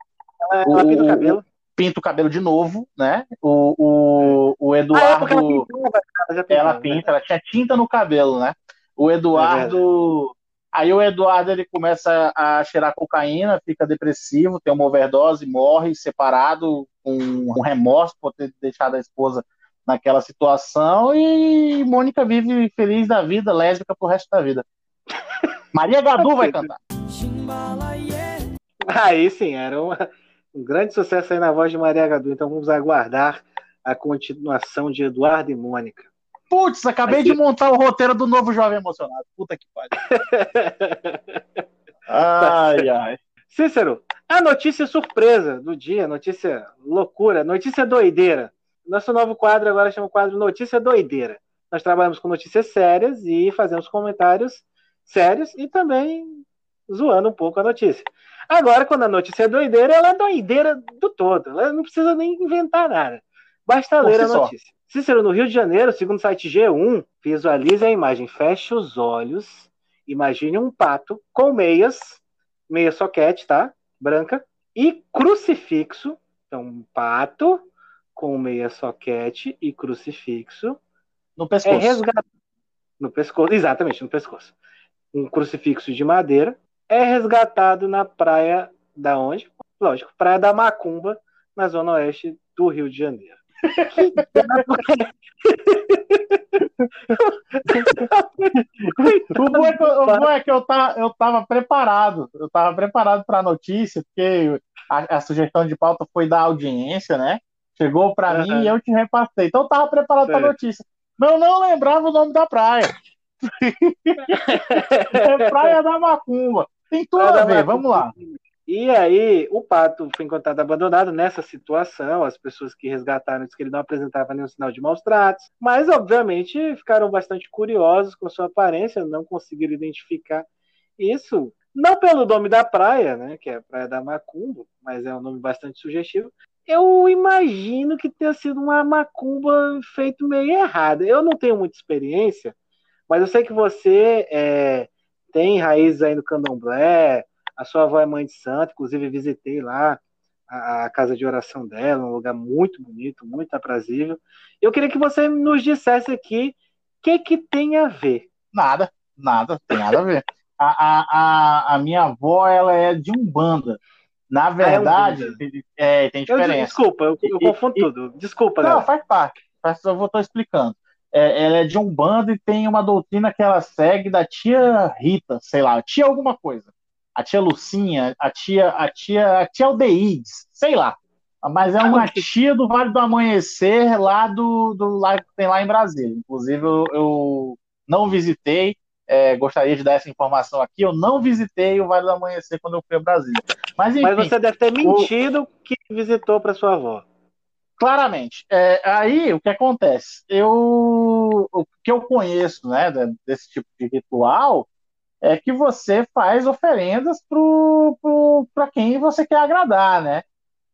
Cabelo. o, pinta o cabelo. Pinta o cabelo de novo, né? O, o, o Eduardo. Ah, é ela, ela né? pinta, ela tinha tinta no cabelo, né? O Eduardo. É aí o Eduardo ele começa a cheirar cocaína, fica depressivo, tem uma overdose, morre separado, com um remorso por ter deixado a esposa naquela situação e Mônica vive feliz da vida, lésbica pro resto da vida. Maria Gadu vai [laughs] cantar. Aí sim, era uma, um grande sucesso aí na voz de Maria Gadu. Então vamos aguardar a continuação de Eduardo e Mônica. Putz, acabei de montar o roteiro do novo Jovem Emocionado. Puta que pariu. [laughs] ai, ai. Cícero, a notícia surpresa do dia, notícia loucura, notícia doideira. Nosso novo quadro agora chama o quadro Notícia Doideira. Nós trabalhamos com notícias sérias e fazemos comentários sérios e também zoando um pouco a notícia. Agora, quando a notícia é doideira, ela é doideira do todo. Ela não precisa nem inventar nada. Basta ler a notícia. Cícero, no Rio de Janeiro, segundo o site G1, visualize a imagem. Feche os olhos. Imagine um pato com meias, meia soquete, tá? Branca. E crucifixo. Então, um pato com meia soquete e crucifixo. No pescoço. É resgatado. No pescoço, exatamente, no pescoço. Um crucifixo de madeira é resgatado na praia da onde? Lógico, Praia da Macumba, na zona oeste do Rio de Janeiro. o bom é que, eu, bom é que eu, tá, eu tava preparado, eu tava preparado para a notícia, porque a, a, sugestão de pauta foi da audiência, né? Chegou para uhum. mim e eu te repassei. Então eu tava preparado para a notícia. Mas eu não lembrava o nome da praia. [laughs] é Praia da Macumba. Tem tudo a ver, vamos lá. E aí, o pato foi encontrado abandonado nessa situação. As pessoas que resgataram disseram que ele não apresentava nenhum sinal de maus tratos, mas obviamente ficaram bastante curiosos com sua aparência, não conseguiram identificar isso. Não pelo nome da praia, né, que é a Praia da Macumba, mas é um nome bastante sugestivo, eu imagino que tenha sido uma macumba feito meio errada. Eu não tenho muita experiência, mas eu sei que você é, tem raízes aí no candomblé, a sua avó é mãe de santo, inclusive visitei lá a, a, casa de oração dela, um lugar muito bonito, muito aprazível. Eu queria que você nos dissesse aqui o que, que tem a ver. Nada, nada, tem nada a ver. A, a, a, a minha avó, ela é de Umbanda. Na verdade, ah, é, um é, tem diferença. Eu, desculpa, eu, eu confundo e, tudo. Desculpa, Não, galera. faz parte. Eu vou estar explicando. É, ela é de um bando e tem uma doutrina que ela segue da tia Rita, sei lá, tia alguma coisa. A tia Lucinha, a tia, a tia, a tia Aldeides, sei lá. Mas é uma tia do Vale do Amanhecer lá do, do lá que tem lá em Brasília. Inclusive, eu, eu não visitei, é, gostaria de dar essa informação aqui. Eu não visitei o Vale do Amanhecer quando eu fui a Brasília. Mas, enfim, Mas você deve ter mentido o... que visitou para sua avó. Claramente. É, aí o que acontece? Eu, o que eu conheço né, desse tipo de ritual é que você faz oferendas para quem você quer agradar, né?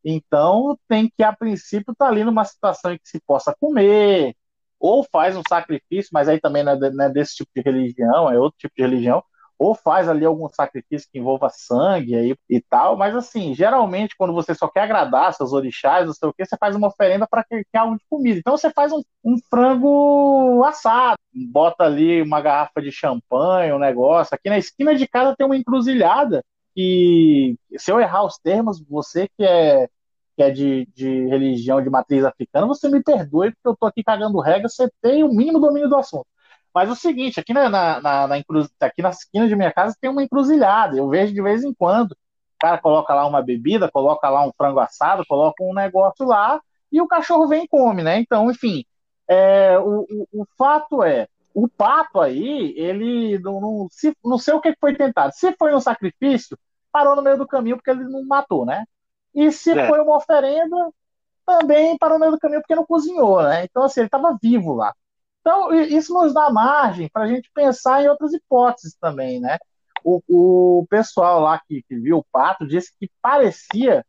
Então tem que, a princípio, estar tá ali numa situação em que se possa comer, ou faz um sacrifício, mas aí também não é, é desse tipo de religião, é outro tipo de religião, ou faz ali algum sacrifício que envolva sangue aí e tal, mas assim, geralmente quando você só quer agradar seus orixás, não sei o que, você faz uma oferenda para quem quer algo de comida. Então você faz um, um, frango assado, bota ali uma garrafa de champanhe, um negócio. Aqui na esquina de casa tem uma encruzilhada que, se eu errar os termos, você que é que é de, de religião de matriz africana, você me perdoe, porque eu tô aqui cagando regra, você tem o mínimo domínio do assunto. Mas o seguinte, aqui na, na, na, na aqui na esquina de minha casa tem uma encruzilhada. Eu vejo de vez em quando. O cara coloca lá uma bebida, coloca lá um frango assado, coloca um negócio lá e o cachorro vem e come, né? Então, enfim, é, o, o, o, fato é, o pato aí, ele não, não, se, não sei o que foi tentado. Se foi um sacrifício, parou no meio do caminho porque ele não matou, né? E se é. foi uma oferenda, também parou no meio do caminho porque não cozinhou, né? Então, assim, ele estava vivo lá. Então, isso nos dá margem para a gente pensar em outras hipóteses também, né? O, o pessoal lá que, que viu o pato disse que parecia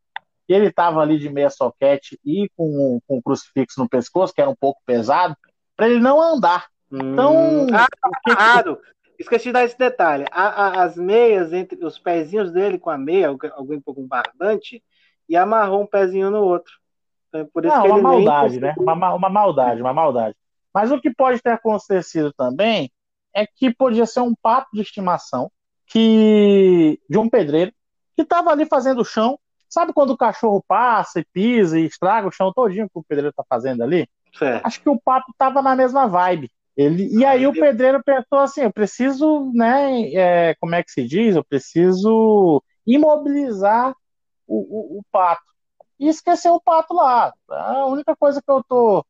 que ele estava ali de meia soquete e com, com o crucifixo no pescoço, que era um pouco pesado, para ele não andar. Então. Hum, ah, que... errado. Esqueci de dar esse detalhe. A, a, as meias, entre os pezinhos dele com a meia, alguém com um barbante, e amarrou um pezinho no outro. Então, por isso não, que uma maldade, né? Uma, uma maldade, uma maldade. Mas o que pode ter acontecido também é que podia ser um pato de estimação que de um pedreiro que estava ali fazendo o chão. Sabe quando o cachorro passa e pisa e estraga o chão todinho que o pedreiro está fazendo ali? Certo. Acho que o pato estava na mesma vibe. Ele, e aí o pedreiro pensou assim, eu preciso, né, é, como é que se diz? Eu preciso imobilizar o, o, o, pato. E esqueceu o pato lá. A única coisa que eu tô,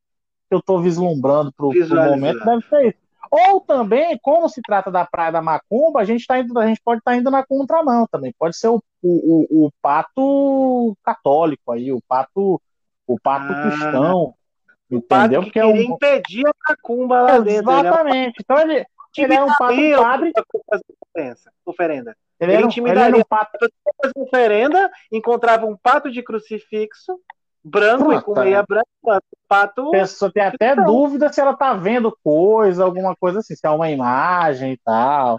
que eu tô vislumbrando pro, pro momento deve ser isso. Ou também, como se trata da Praia da Macumba, a gente, tá indo, a gente pode estar tá indo na contramão também. Pode ser o, o, o, pato católico aí, o pato, o pato ah. cristão o Entendeu? Que, que é um... impedir a macumba lá dentro. Exatamente. Então ele, ele era um pato padre. Oferenda. Ele, ele intimidaria ele era um pato. oferenda, encontrava um pato de crucifixo, branco e com meia branca, pato. A pessoa tem até então. dúvida se ela tá vendo coisa, alguma coisa assim, se é uma imagem e tal.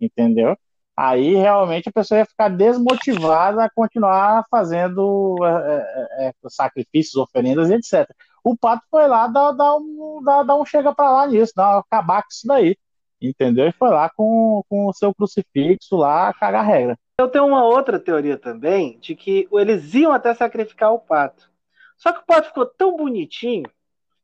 Entendeu? Aí realmente a pessoa ia ficar desmotivada a continuar fazendo é, é, é sacrifícios, oferendas, etc o Pato foi lá dar, dar, um, dar, dar um chega para lá nisso, dar, acabar com isso daí. Entendeu? E foi lá com, com o seu crucifixo lá cagar regra. Eu tenho uma outra teoria também, de que eles iam até sacrificar o pato. Só que o pato ficou tão bonitinho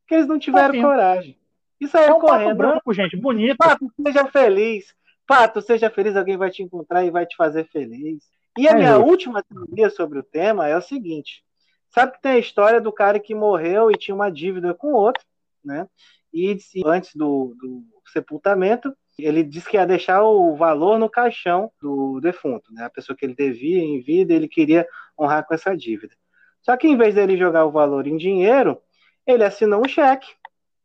que eles não tiveram coragem. Isso aí é um correndo. Pato branco, gente, bonito. Pato, seja feliz. Pato, seja feliz, alguém vai te encontrar e vai te fazer feliz. E a é minha última teoria sobre o tema é o seguinte: Sabe que tem a história do cara que morreu e tinha uma dívida com outro, né? E antes do, do sepultamento, ele disse que ia deixar o valor no caixão do defunto, né? A pessoa que ele devia em vida, ele queria honrar com essa dívida. Só que em vez dele jogar o valor em dinheiro, ele assinou um cheque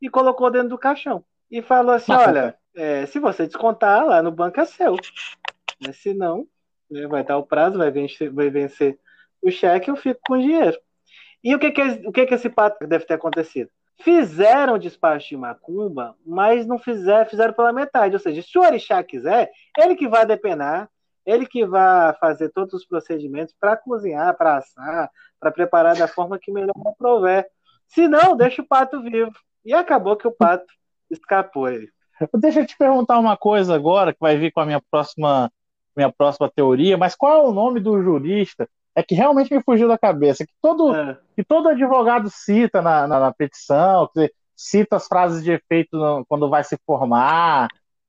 e colocou dentro do caixão. E falou assim: olha, é, se você descontar lá no banco é seu. Né? Se não, né, vai dar o prazo, vai vencer, vai vencer o cheque, eu fico com o dinheiro. E o que que, o que que esse pato deve ter acontecido? Fizeram o despacho de macumba, mas não fizeram, fizeram pela metade. Ou seja, se o orixá quiser, ele que vai depenar, ele que vai fazer todos os procedimentos para cozinhar, para assar, para preparar da forma que melhor prover. Se não, deixa o pato vivo. E acabou que o pato escapou ele. Deixa eu te perguntar uma coisa agora, que vai vir com a minha próxima, minha próxima teoria, mas qual é o nome do jurista é que realmente me fugiu da cabeça, que todo, é. que todo advogado cita na, na, na petição, que cita as frases de efeito no, quando vai se formar.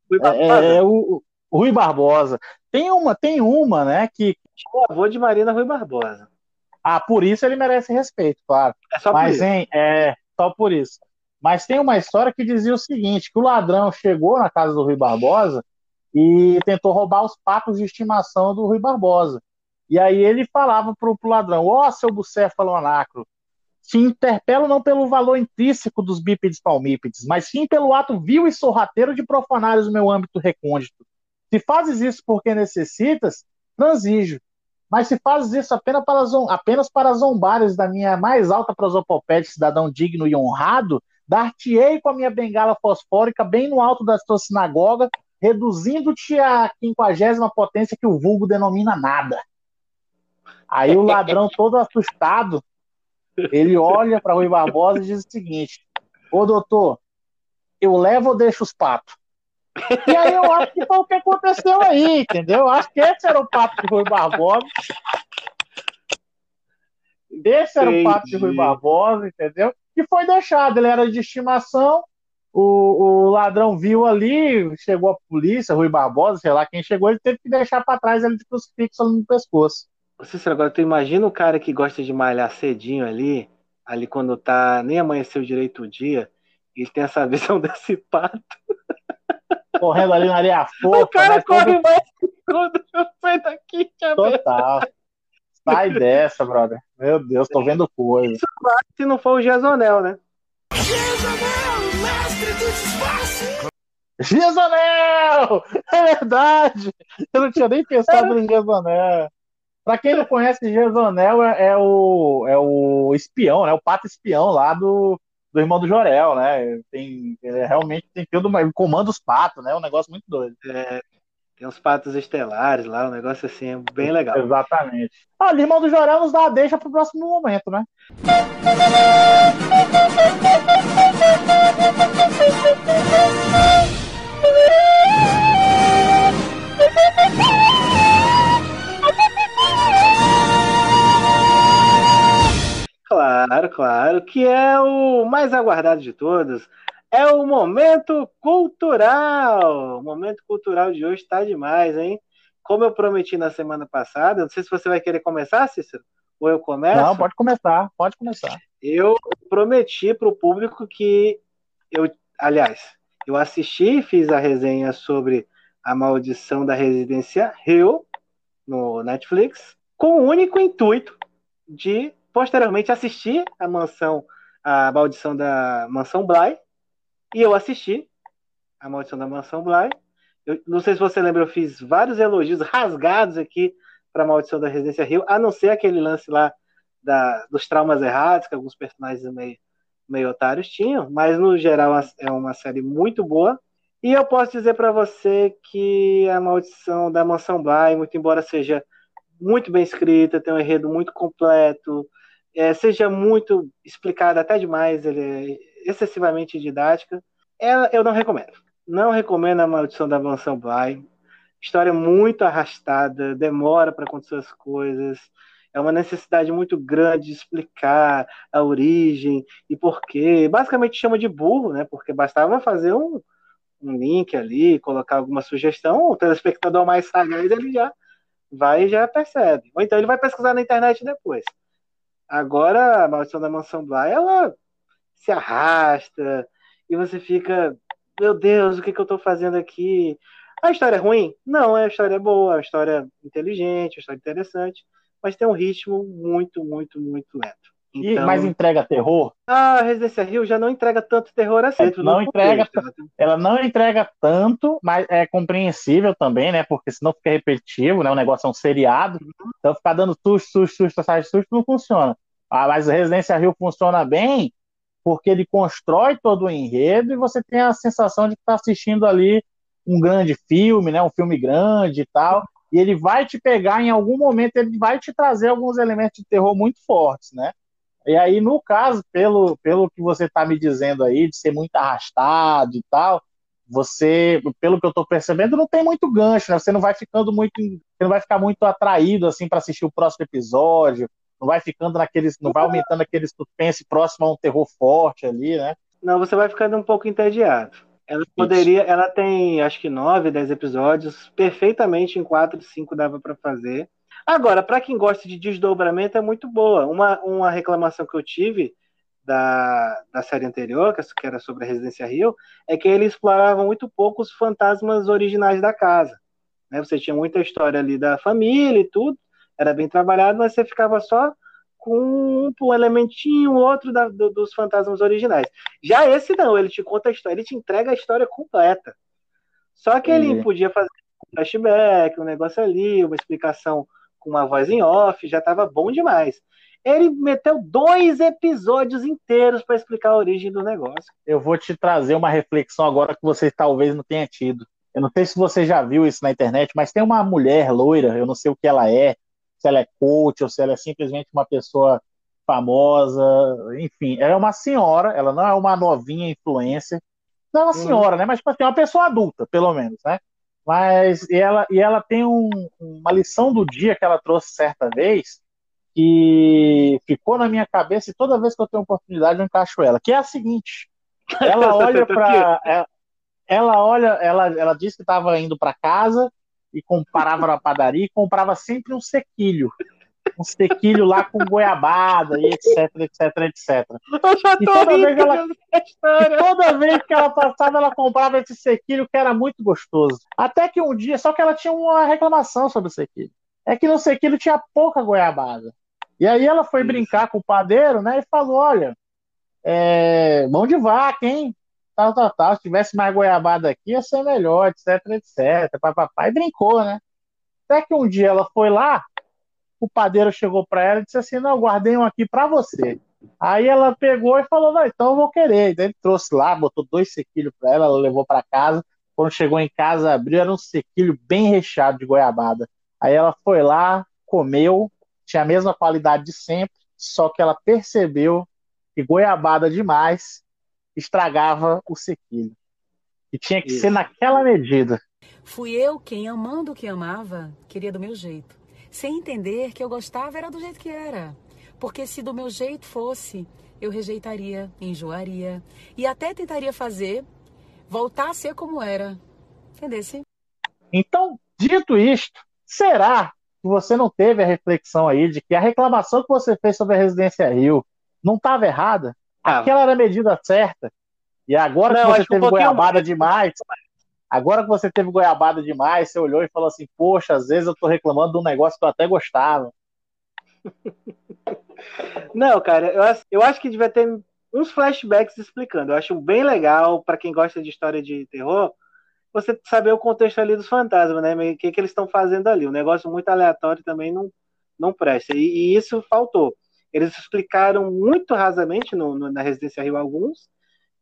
Rui Barbosa. É, é, o, o, Rui Barbosa. Tem uma, tem uma, né, que... O avô de Marina Rui Barbosa. Ah, por isso ele merece respeito, claro. É só Mas, por isso. Hein, é, só por isso. Mas tem uma história que dizia o seguinte, que o ladrão chegou na casa do Rui Barbosa e tentou roubar os patos de estimação do Rui Barbosa. E aí ele falava pro, pro ladrão, ó, oh, seu bucéfalo anacro, te interpelo não pelo valor intrínseco dos bípedes palmípedes, mas sim pelo ato vil e sorrateiro de profanares o meu âmbito recôndito. Se fazes isso porque necessitas, transijo. Mas se fazes isso apenas para, apenas para zombares da minha mais alta prosopopé de cidadão digno e honrado, dar-te-ei com a minha bengala fosfórica bem no alto da tua sinagoga, reduzindo-te à quinquagésima potência que o vulgo denomina nada. Aí o ladrão [laughs] todo assustado, ele olha para Rui Barbosa e diz o seguinte: Ô doutor, eu levo ou deixo os patos? E aí eu acho que foi o que aconteceu aí, entendeu? Eu acho que esse era o papo de Rui Barbosa. Esse era Entendi. o papo de Rui Barbosa, entendeu? Que foi deixado, ele era de estimação. O, o ladrão viu ali, chegou a polícia, Rui Barbosa, sei lá quem chegou, ele teve que deixar para trás ele de crucifixo ali no pescoço. Cícero, agora tu imagina o cara que gosta de malhar cedinho ali, ali quando tá nem amanheceu direito o dia, e ele tem essa [laughs] visão desse pato. Correndo ali na areia fofa. O cara né? corre mais que tudo. [laughs] Eu saio daqui, Total. Sai dessa, brother. Meu Deus, tô vendo coisa. Isso se não for o Jezonel, né? Jezonel! mestre do espaço! Gesonel! É verdade! Eu não tinha nem pensado no Gesonel. Pra quem não conhece, Gesonel é, é, o, é o espião, né? O pato espião lá do, do irmão do Jorel, né? Tem, ele realmente tem tudo, ele comanda os patos, né? É um negócio muito doido. É, tem uns patos estelares lá, um negócio assim, é bem legal. Exatamente. Ah, o irmão do Jorel nos dá a deixa pro próximo momento, né? [laughs] Claro, claro, que é o mais aguardado de todos. É o momento cultural. O momento cultural de hoje está demais, hein? Como eu prometi na semana passada, não sei se você vai querer começar, Cícero, ou eu começo. Não, pode começar, pode começar. Eu prometi para o público que eu, aliás, eu assisti, fiz a resenha sobre a maldição da residência Hill no Netflix, com o único intuito de posteriormente assisti a mansão, a maldição da mansão Bly, e eu assisti a maldição da mansão Bly. Eu, não sei se você lembra, eu fiz vários elogios rasgados aqui para a maldição da residência Rio, a não ser aquele lance lá da, dos traumas errados que alguns personagens meio, meio otários tinham, mas no geral é uma série muito boa. E eu posso dizer para você que a maldição da mansão Bly, muito embora seja muito bem escrita, tem um enredo muito completo, é, seja muito explicada até demais, ele é excessivamente didática, ela, eu não recomendo. Não recomendo a Maldição da Mansão Bly. História muito arrastada, demora para acontecer as coisas. É uma necessidade muito grande de explicar a origem e porquê. Basicamente chama de burro, né? Porque bastava fazer um, um link ali, colocar alguma sugestão, o telespectador mais sagaz ele já vai e já percebe. Ou então ele vai pesquisar na internet depois. Agora, a Maldição da Mansão Bly, ela se arrasta e você fica, meu Deus, o que, que eu estou fazendo aqui? A história é ruim? Não, a história é boa, a história é inteligente, a história é interessante, mas tem um ritmo muito, muito, muito lento. Então, e, mas entrega terror? A Residência Rio já não entrega tanto terror assim. É, não entrega, ela não entrega tanto, mas é compreensível também, né? Porque senão fica repetitivo, né? O negócio é um seriado, uhum. então ficar dando susto, susto, susto, susto não funciona. Ah, mas a Residência Rio funciona bem porque ele constrói todo o enredo e você tem a sensação de estar tá assistindo ali um grande filme, né? Um filme grande e tal. E ele vai te pegar em algum momento, ele vai te trazer alguns elementos de terror muito fortes, né? E aí, no caso, pelo, pelo que você está me dizendo aí, de ser muito arrastado e tal, você, pelo que eu estou percebendo, não tem muito gancho, né? Você não vai ficando muito, você não vai ficar muito atraído assim para assistir o próximo episódio, não vai ficando naqueles, não vai aumentando aquele suspense próximo a um terror forte ali, né? Não, você vai ficando um pouco entediado. Ela poderia, Isso. ela tem acho que nove, dez episódios, perfeitamente em quatro, cinco dava para fazer. Agora, para quem gosta de desdobramento, é muito boa. Uma, uma reclamação que eu tive da, da série anterior, que era sobre a Residência Rio, é que ele explorava muito pouco os fantasmas originais da casa. Né? Você tinha muita história ali da família e tudo, era bem trabalhado, mas você ficava só com um, elementinho, outro da, do, dos fantasmas originais. Já esse não, ele te conta a história, ele te entrega a história completa. Só que ele podia fazer um flashback, um negócio ali, uma explicação com uma voz em off, já estava bom demais. Ele meteu dois episódios inteiros para explicar a origem do negócio. Eu vou te trazer uma reflexão agora que você talvez não tenha tido. Eu não sei se você já viu isso na internet, mas tem uma mulher loira, eu não sei o que ela é, se ela é coach ou se ela é simplesmente uma pessoa famosa, enfim, ela é uma senhora, ela não é uma novinha influencer, não é uma hum. senhora, né? Mas tipo assim, é uma pessoa adulta, pelo menos, né? Mas e ela, e ela tem um, uma lição do dia que ela trouxe certa vez que ficou na minha cabeça e toda vez que eu tenho oportunidade eu encaixo ela, que é a seguinte: ela [laughs] olha para ela, ela olha, ela, ela disse que estava indo para casa e comparava na padaria e comprava sempre um sequilho um sequilho lá com goiabada e etc, etc, etc. E toda vez ela, e toda vez que ela passava, ela comprava esse sequilho que era muito gostoso. Até que um dia, só que ela tinha uma reclamação sobre o sequilho. É que no sequilho tinha pouca goiabada. E aí ela foi Isso. brincar com o padeiro, né? E falou: olha, é, mão de vaca, hein? tal, tal, tal. Se tivesse mais goiabada aqui, ia ser melhor, etc, etc. Papai brincou, né? Até que um dia ela foi lá, o padeiro chegou para ela e disse assim: Não, guardei um aqui para você. Aí ela pegou e falou: Não, então eu vou querer. Daí ele trouxe lá, botou dois sequilhos para ela, ela levou para casa. Quando chegou em casa, abriu, era um sequilho bem recheado de goiabada. Aí ela foi lá, comeu, tinha a mesma qualidade de sempre, só que ela percebeu que goiabada demais estragava o sequilho. E tinha que Isso. ser naquela medida. Fui eu quem, amando o que amava, queria do meu jeito. Sem entender que eu gostava era do jeito que era. Porque se do meu jeito fosse, eu rejeitaria, enjoaria e até tentaria fazer voltar a ser como era. Entendesse? Então, dito isto, será que você não teve a reflexão aí de que a reclamação que você fez sobre a Residência Rio não estava errada? Ah. Aquela era a medida certa. E agora não, que você teve um goiabada mais. demais, agora que você teve goiabada demais, você olhou e falou assim: Poxa, às vezes eu tô reclamando de um negócio que eu até gostava. [laughs] Não, cara, eu, eu acho que devia ter uns flashbacks explicando. Eu acho bem legal para quem gosta de história de terror você saber o contexto ali dos fantasmas, né? O que, que eles estão fazendo ali. Um negócio muito aleatório também não, não presta. E, e isso faltou. Eles explicaram muito rasamente no, no, na Residência Rio alguns,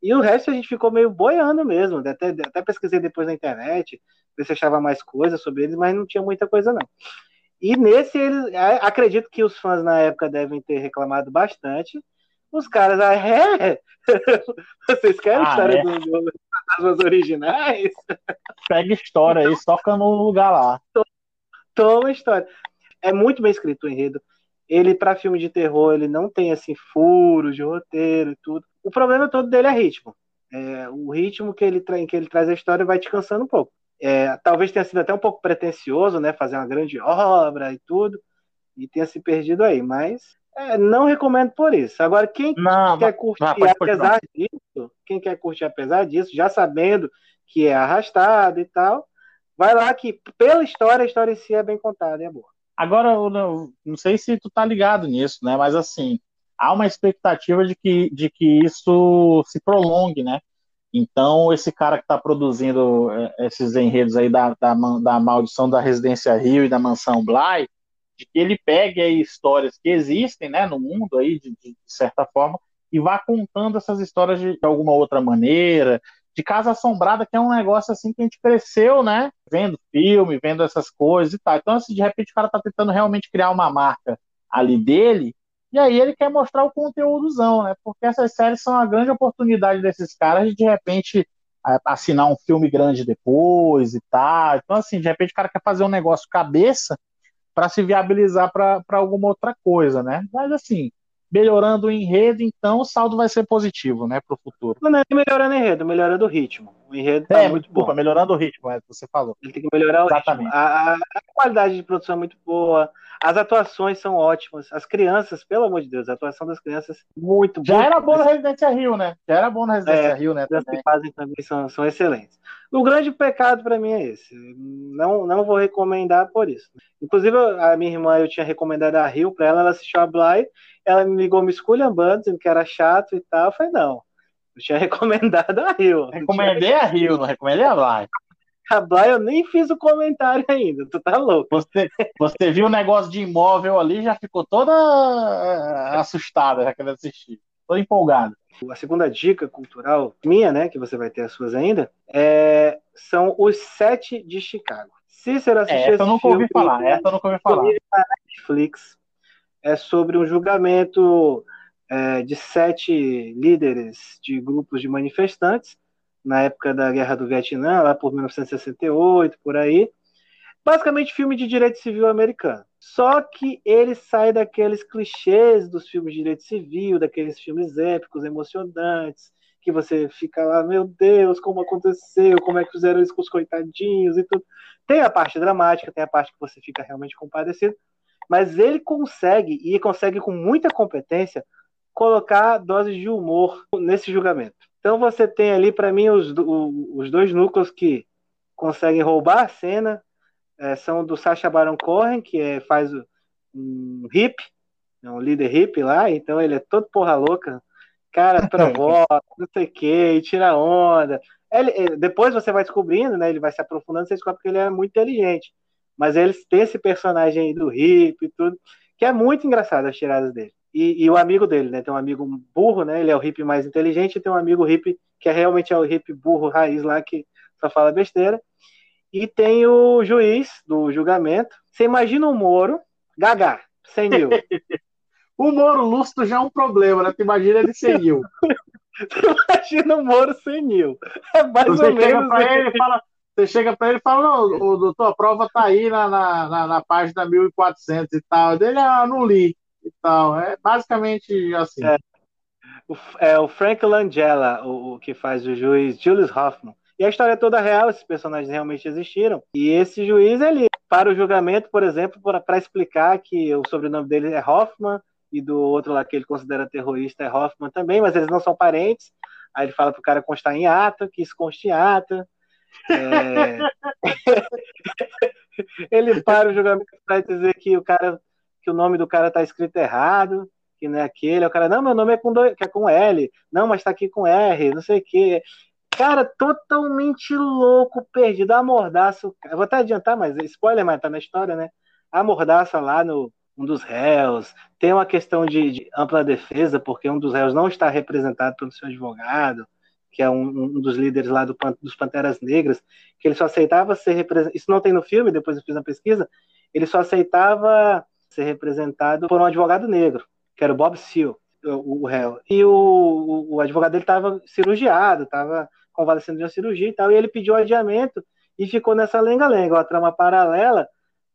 e o resto a gente ficou meio boiando mesmo. Até, até pesquisei depois na internet, ver se achava mais coisas sobre eles, mas não tinha muita coisa não. E nesse, eles, acredito que os fãs na época devem ter reclamado bastante. Os caras, ah, é? [laughs] Vocês querem ah, história é? dos do fantasmas originais? Pega história aí, toca no lugar lá. Toma história. É muito bem escrito o enredo. Ele, para filme de terror, ele não tem assim furos de roteiro e tudo. O problema todo dele é ritmo. É, o ritmo que ele, que ele traz a história vai te cansando um pouco. É, talvez tenha sido até um pouco pretencioso, né? Fazer uma grande obra e tudo, e tenha se perdido aí, mas é, não recomendo por isso. Agora, quem não, quer curtir não, apesar disso, quem quer curtir apesar disso, já sabendo que é arrastado e tal, vai lá que, pela história, a história em si é bem contada, é boa. Agora, eu não, não sei se tu tá ligado nisso, né? Mas assim, há uma expectativa de que, de que isso se prolongue, né? Então, esse cara que está produzindo é, esses enredos aí da, da, da, maldição da Residência Rio e da Mansão Bly, de que ele pegue aí histórias que existem né, no mundo aí, de, de certa forma, e vá contando essas histórias de, de alguma outra maneira, de Casa Assombrada, que é um negócio assim que a gente cresceu, né? Vendo filme, vendo essas coisas e tal. Então, assim, de repente, o cara tá tentando realmente criar uma marca ali dele, e aí ele quer mostrar o conteúdozão, né? Porque essas séries são a grande oportunidade desses caras de, de repente, assinar um filme grande depois e tal. Então, assim, de repente o cara quer fazer um negócio cabeça para se viabilizar para alguma outra coisa, né? Mas, assim, melhorando o enredo, então o saldo vai ser positivo, né, para o futuro. Não é melhorando o enredo, melhorando o ritmo. O enredo tá é, muito desculpa, bom. melhorando o ritmo, é o que você falou. Ele tem que melhorar o Exatamente. ritmo. A, a, qualidade de produção é muito boa, as atuações são ótimas, as crianças, pelo amor de Deus, a atuação das crianças muito boa. Já era bom na Residência Rio, né? Já era bom na Residência é, Rio, né? As que fazem também são, são excelentes. O grande pecado para mim é esse. Não, não vou recomendar por isso. Inclusive, a minha irmã, eu tinha recomendado a Rio para ela, ela assistiu a Bly, ela me ligou me esculhambando, dizendo que era chato e tal. Eu falei, não. Eu tinha recomendado a Rio. Recomendei a Rio, não recomendei a Bly. A Bly eu nem fiz o comentário ainda, tu tá louco. Você, você viu o negócio de imóvel ali já ficou toda eh, assustada, já querendo assistir. Tô empolgado. A segunda dica cultural minha, né, que você vai ter as suas ainda, é, são os sete de Chicago. Cícero assistiu é, essa eu nunca ouvi falar, essa eu nunca ouvi falar. Netflix é sobre um julgamento é, de sete líderes de grupos de manifestantes na época da Guerra do Vietnã, lá por 1968, por aí. Basicamente, filme de direito civil americano. Só que ele sai daqueles clichês dos filmes de direito civil, daqueles filmes épicos, emocionantes, que você fica lá, meu Deus, como aconteceu, como é que fizeram isso com os coitadinhos e tudo. Tem a parte dramática, tem a parte que você fica realmente compadecido, mas ele consegue, e consegue com muita competência, colocar doses de humor nesse julgamento. Então você tem ali, para mim, os, os dois núcleos que conseguem roubar a cena é, são do Sacha Baron Cohen, que é, faz um hip, é um líder hip lá, então ele é todo porra louca, cara [laughs] provoca, não sei o que, tira onda. Ele, depois você vai descobrindo, né? Ele vai se aprofundando, você descobre que ele é muito inteligente. Mas eles têm esse personagem aí do hippie e tudo, que é muito engraçado as tiradas dele. E, e, o amigo dele, né? Tem um amigo burro, né? Ele é o hippie mais inteligente, e tem um amigo hippie que é realmente é o hippie burro raiz lá que só fala besteira. E tem o juiz do julgamento. Você imagina o Moro, Gagá, 100 mil. [laughs] o Moro lúcido já é um problema, né? Tu imagina ele 100 mil. [laughs] imagina o Moro 100 mil. É mais você ou menos. Pra ele e fala, você chega para ele e fala: Não, o, doutor, a prova tá aí na, na, na, na página 1400 e tal. Dele, ah, não li e tal. É basicamente assim. É, o, é o Frank Langella, o, o, que faz o juiz Julius Hoffman. E a história é toda real, esses personagens realmente existiram. E esse juiz, ele, para o julgamento, por exemplo, para explicar que o sobrenome dele é Hoffman, e do outro lá que ele considera terrorista é Hoffman também, mas eles não são parentes. Aí ele fala para o cara constar em ata, que isso conste em ata. É... [laughs] ele para o julgamento para dizer que o cara, que o nome do cara está escrito errado, que não é aquele. O cara, não, meu nome é com, dois, é com L. Não, mas está aqui com R, não sei o quê. Cara, totalmente louco, perdido. A mordaça. Eu vou até adiantar, mas spoiler, mas tá na história, né? A mordaça lá no, um dos réus, tem uma questão de, de, ampla defesa, porque um dos réus não está representado pelo seu advogado, que é um, um dos líderes lá do, dos Panteras Negras, que ele só aceitava ser representado. Isso não tem no filme, depois eu fiz a pesquisa. Ele só aceitava ser representado por um advogado negro, que era o Bob Seal, o, o réu. E o, o advogado dele estava cirurgiado, estava convalescendo de uma cirurgia e tal, e ele pediu adiamento e ficou nessa lenga-lenga, uma trama paralela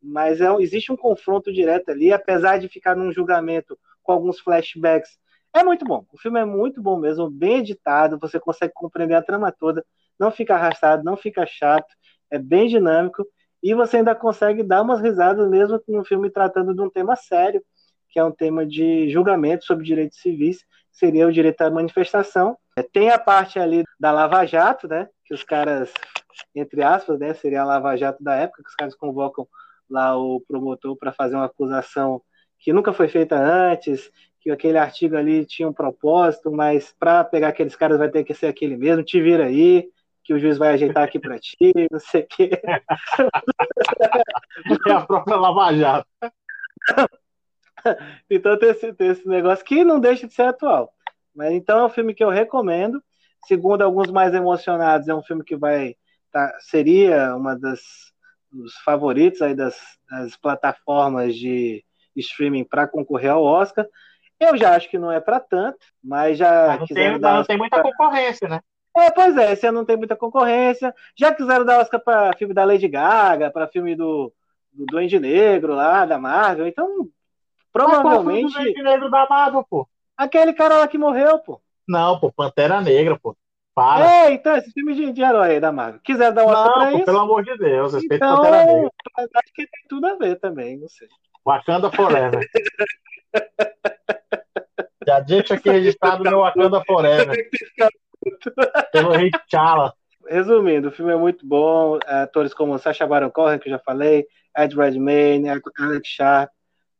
mas é, existe um confronto direto ali, apesar de ficar num julgamento com alguns flashbacks. É muito bom. O filme é muito bom mesmo, bem editado, você consegue compreender a trama toda, não fica arrastado, não fica chato, é bem dinâmico e você ainda consegue dar umas risadas mesmo no filme tratando de um tema sério, que é um tema de julgamento sobre direitos civis, seria o direito à manifestação. É, tem a parte ali da Lava Jato, né, que os caras, entre aspas, né, seria a Lava Jato da época, que os caras convocam lá o promotor para fazer uma acusação que nunca foi feita antes, que aquele artigo ali tinha um propósito, mas para pegar aqueles caras vai ter que ser aquele mesmo, te vira aí, que o juiz vai ajeitar aqui para ti, não sei o quê. [laughs] É a própria Lava Jato. então tem esse, tem esse negócio que não deixa de ser atual. Mas então é um filme que eu recomendo. Segundo alguns mais emocionados, é um filme que vai tá, seria uma das dos favoritos aí das, das plataformas de streaming para concorrer ao Oscar. Eu já acho que não é para tanto, mas já. Mas não, tem, não tem muita pra... concorrência, né? É, pois é, esse ano não tem muita concorrência. Já quiseram dar Oscar para filme da Lady Gaga, para filme do, do Duende Negro lá, da Marvel. Então, provavelmente. Mas qual Duende Negro da Marvel, pô? Aquele cara lá que morreu, pô. Não, pô, Pantera Negra, pô. Para. É, então, esse filme de, de herói aí da Marvel. Quiser dar uma Oscar pra pô, isso. Pelo amor de Deus, respeito então, Pantera Negra. Acho que tem tudo a ver também, não sei. Wakanda Forever. [laughs] Já deixa aqui registrado meu Wakanda Forever. Pelo Rei T'Challa. Resumindo, o filme é muito bom. Atores como Sacha Baron Cohen, que eu já falei, Ed Redmayne, Alex Sharp,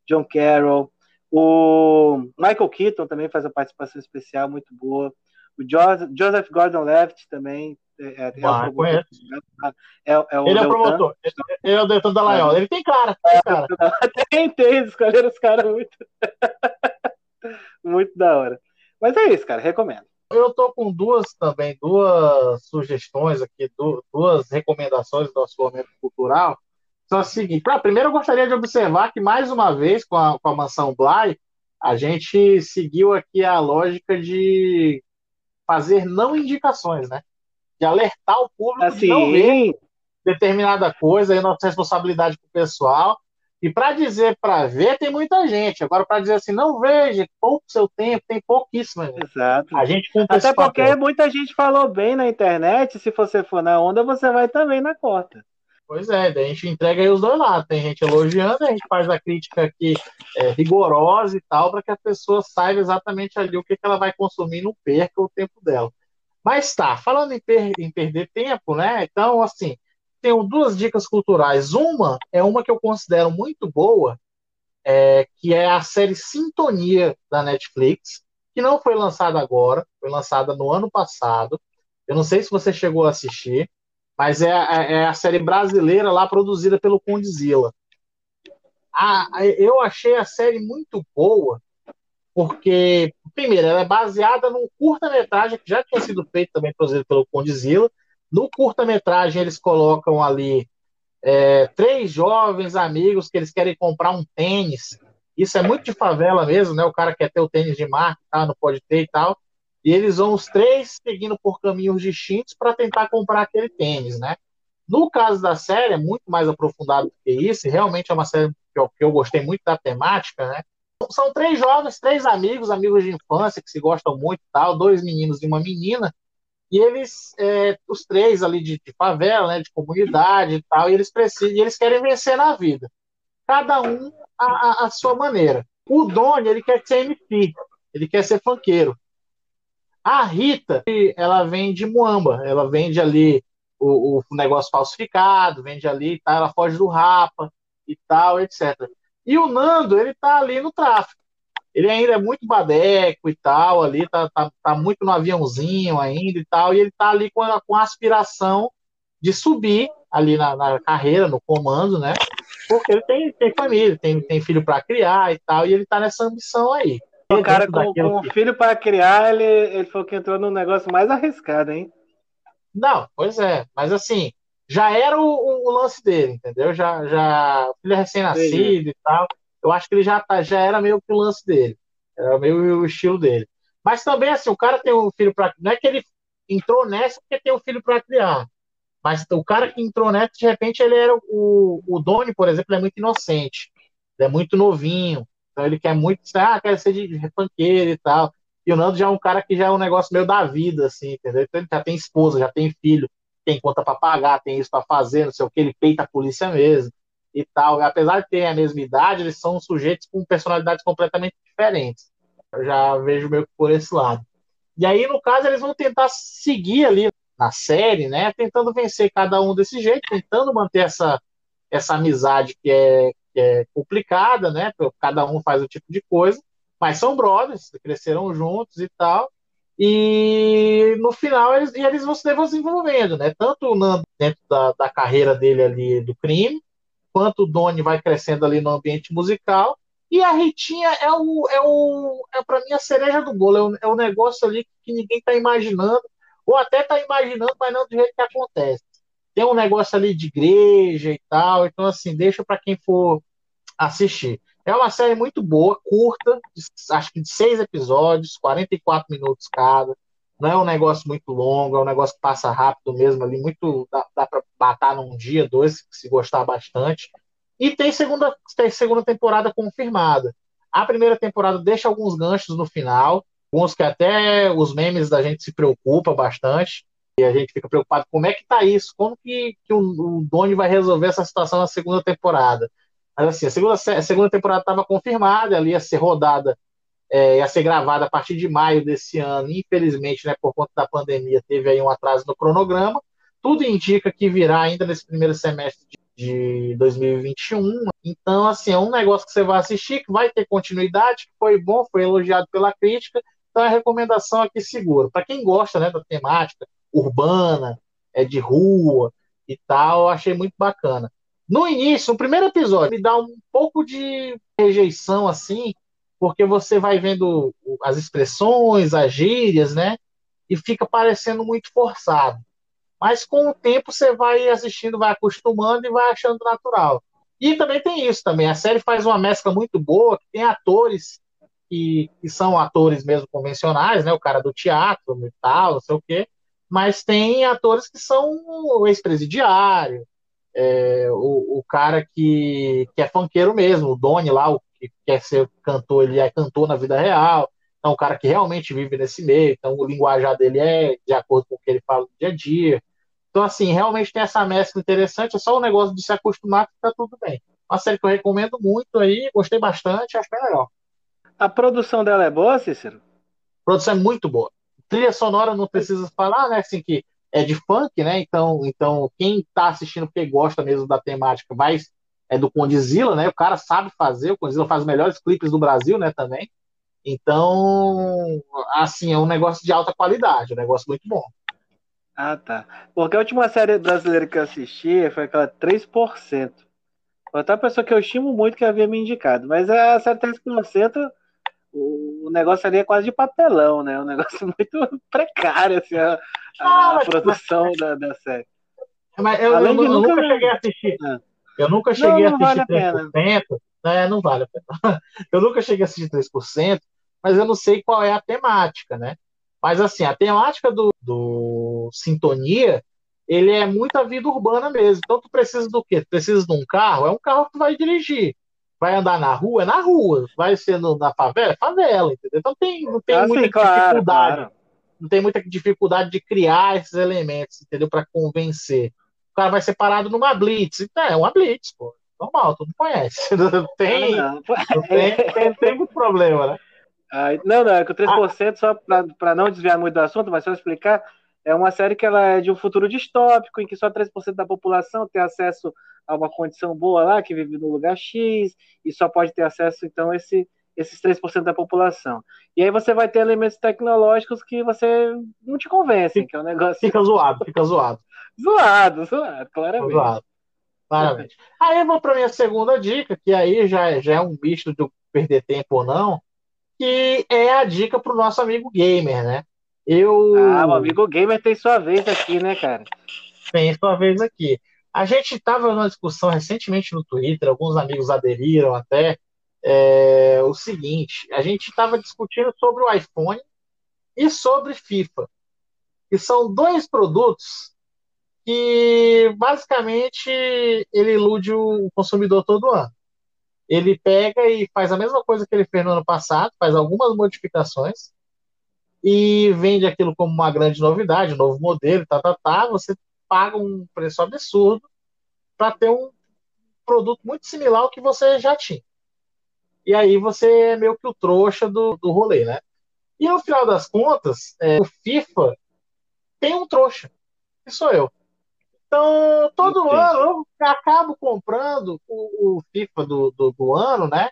John Carroll. O Michael Keaton também faz a participação especial muito boa. O Joseph Gordon-Levitt também é, é, ah, o é, é, o ele é o promotor. Ele é o Deltan Dallagnol. Ele tem cara. Tem, cara. [laughs] tem, tem. Escolheram os caras muito. [laughs] muito da hora. Mas é isso, cara. Recomendo. Eu tô com duas também, duas sugestões aqui, duas recomendações do nosso momento cultural. São as seguintes. Ah, primeiro, eu gostaria de observar que, mais uma vez, com a, com a mansão Bly, a gente seguiu aqui a lógica de fazer não indicações, né? De alertar o público assim, de não ver determinada coisa, aí nossa responsabilidade para o pessoal. E para dizer para ver, tem muita gente. Agora, para dizer assim, não veja, pouco seu tempo, tem pouquíssimo. Exato. A gente Até porque papel. muita gente falou bem na internet, se você for na onda, você vai também na corta. Pois é, daí a gente entrega aí os dois lados. Tem gente elogiando, a gente faz a crítica aqui é, rigorosa e tal, para que a pessoa saiba exatamente ali o que, que ela vai consumir e não perca o tempo dela. Mas tá, falando em, per em perder tempo, né? Então, assim, tenho duas dicas culturais. Uma é uma que eu considero muito boa, é, que é a série Sintonia da Netflix. que não foi lançada agora, foi lançada no ano passado. Eu não sei se você chegou a assistir, mas é, é, é a série brasileira lá produzida pelo Condzilla. A, eu achei a série muito boa, porque, primeiro, ela é baseada num curta-metragem que já tinha sido feito também produzido pelo Condzilla. No curta-metragem, eles colocam ali é, três jovens amigos que eles querem comprar um tênis. Isso é muito de favela mesmo, né? O cara quer ter o tênis de marca, tá? não pode ter e tal. E eles vão os três seguindo por caminhos distintos para tentar comprar aquele tênis, né? No caso da série, é muito mais aprofundado do que isso, realmente é uma série que eu, que eu gostei muito da temática, né? São três jovens, três amigos, amigos de infância que se gostam muito tal, dois meninos e uma menina, e eles, é, os três ali de, de, favela, né, de comunidade e tal, e eles precisam, e eles querem vencer na vida. Cada um a, a, a sua maneira. O Doni, ele quer ser MC, ele quer ser funkeiro. A Rita, ela vem de Muamba, ela vende ali o, o negócio falsificado, vende ali, tá, ela foge do rapa e tal, etc. E o Nando, ele tá ali no tráfico ele ainda é muito badeco e tal, ali tá, tá, tá muito no aviãozinho ainda e tal, e ele tá ali com a, com a aspiração de subir ali na, na, carreira, no comando, né? Porque ele tem, tem família, tem, tem filho para criar e tal, e ele tá nessa ambição aí. O cara com, com que... filho para criar, ele, ele foi que entrou no negócio mais arriscado, hein? Não, pois é, mas assim, já era o, o, lance dele, entendeu? Já, já filho recém-nascido e tal eu acho que ele já, tá, já era meio que o lance dele. Era meio o estilo dele. Mas também, assim, o cara tem um filho para. Não é que ele entrou nessa porque tem um filho para criar. Mas o cara que entrou nessa, de repente, ele era. O, o Doni, por exemplo, é muito inocente. Ele é muito novinho. Então ele quer muito. Ah, quer ser de funkeiro e tal. E o Nando já é um cara que já é um negócio meio da vida, assim, entendeu? Então ele já tem esposa, já tem filho, tem conta para pagar, tem isso para fazer, não sei o que, ele peita a polícia mesmo e tal. Apesar de terem a mesma idade, eles são sujeitos com personalidades completamente diferentes. Eu já vejo meio que por esse lado. E aí, no caso, eles vão tentar seguir ali na série, né? Tentando vencer cada um desse jeito, tentando manter essa, essa amizade que é, que é complicada, né? Cada um faz o tipo de coisa, mas são brothers, cresceram juntos e tal. E no final eles, eles vão se desenvolvendo, né? Tanto dentro da, da carreira dele ali do crime, quanto o Doni vai crescendo ali no ambiente musical. E a Ritinha é o, é o, é para mim a cereja do bolo, é o, é o negócio ali que ninguém está imaginando, ou até está imaginando, mas não do jeito que acontece. Tem um negócio ali de igreja e tal, então assim, deixa para quem for assistir. É uma série muito boa, curta, acho que de seis episódios, 44 minutos cada. Não é um negócio muito longo, é um negócio que passa rápido mesmo ali, muito dá, dá para matar num dia, dois, se gostar bastante. E tem segunda, tem segunda temporada confirmada. A primeira temporada deixa alguns ganchos no final, alguns que até os memes da gente se preocupa bastante. E a gente fica preocupado como é que tá isso, como que, que o, o Doni vai resolver essa situação na segunda temporada. Mas assim, a segunda, a segunda temporada estava confirmada, ali ia ser rodada é, ia ser gravada a partir de maio desse ano. Infelizmente, né, por conta da pandemia, teve aí um atraso no cronograma. Tudo indica que virá ainda nesse primeiro semestre de, de 2021. Então, assim, é um negócio que você vai assistir, que vai ter continuidade, que foi bom, foi elogiado pela crítica. Então, a recomendação aqui segura. Para quem gosta né, da temática urbana, é de rua e tal, eu achei muito bacana. No início, no primeiro episódio, me dá um pouco de rejeição, assim, porque você vai vendo as expressões, as gírias, né? E fica parecendo muito forçado. Mas com o tempo você vai assistindo, vai acostumando e vai achando natural. E também tem isso também. A série faz uma mescla muito boa, que tem atores que, que são atores mesmo convencionais, né? O cara do teatro e tal, não sei o quê. Mas tem atores que são o ex-presidiário, é, o, o, cara que, que é funkeiro mesmo, o Doni lá, o que quer ser cantor, ele é cantor na vida real. É um cara que realmente vive nesse meio, então o linguajar dele é de acordo com o que ele fala no dia a dia. Então, assim, realmente tem essa mescla interessante, é só o um negócio de se acostumar que tá tudo bem. Uma série que eu recomendo muito aí, gostei bastante, acho bem legal. A produção dela é boa, Cícero? A produção é muito boa. Trilha sonora não precisa falar, né? Assim, que é de funk, né? Então, então quem tá assistindo porque gosta mesmo da temática vai é do Condzilla, né? O cara sabe fazer, o Condzilla faz os melhores clipes do Brasil, né, também. Então, assim, é um negócio de alta qualidade, um negócio muito bom. Ah, tá. Porque a última série brasileira que eu assisti foi aquela 3%. Outra pessoa que eu estimo muito que havia me indicado. Mas a série 3%, o negócio ali é quase de papelão, né? Um negócio [laughs] muito precário, assim, a, a ah, produção mas... da, da série. Mas eu, Além eu, eu nunca, nunca cheguei a assistir. Ah. Eu nunca cheguei não, não a assistir vale 3%. A né? Não vale a pena. [laughs] Eu nunca cheguei a assistir 3%, mas eu não sei qual é a temática, né? Mas assim, a temática do, do Sintonia, ele é muito a vida urbana mesmo. Então tu precisa do quê? Tu precisa de um carro? É um carro que tu vai dirigir. Vai andar na rua? É na rua. Vai ser no, na favela? É favela, entendeu? Então tem, não tem ah, muita sim, dificuldade. Claro. Não tem muita dificuldade de criar esses elementos, entendeu? Para convencer. O cara vai ser parado numa blitz. Então, é uma blitz, pô. Normal, tu [laughs] não conhece. Não tem, não, não. tem, tem, tem muito problema, né? Ah, não, não, é que o 3%, ah. só para não desviar muito do assunto, mas só explicar, é uma série que ela é de um futuro distópico, em que só 3% da população tem acesso a uma condição boa lá, que vive no lugar X, e só pode ter acesso, então, esse, esses 3% da população. E aí você vai ter elementos tecnológicos que você não te convencem, que é um negócio. Fica zoado, fica zoado. Zoado, zoado, claramente. Zoado. Claramente. Aí eu vou para minha segunda dica, que aí já, já é um bicho de perder tempo ou não, que é a dica para o nosso amigo gamer, né? Eu... Ah, o amigo gamer tem sua vez aqui, né, cara? Tem sua vez aqui. A gente estava numa discussão recentemente no Twitter, alguns amigos aderiram até, é, o seguinte, a gente estava discutindo sobre o iPhone e sobre FIFA, que são dois produtos que basicamente ele ilude o consumidor todo ano ele pega e faz a mesma coisa que ele fez no ano passado, faz algumas modificações e vende aquilo como uma grande novidade, um novo modelo, tá, tá, tá. Você paga um preço absurdo para ter um produto muito similar ao que você já tinha. E aí você é meio que o trouxa do, do rolê, né? E no final das contas, é, o FIFA tem um trouxa, que sou eu. Então, todo Entendi. ano eu acabo comprando o, o FIFA do, do, do, ano, né?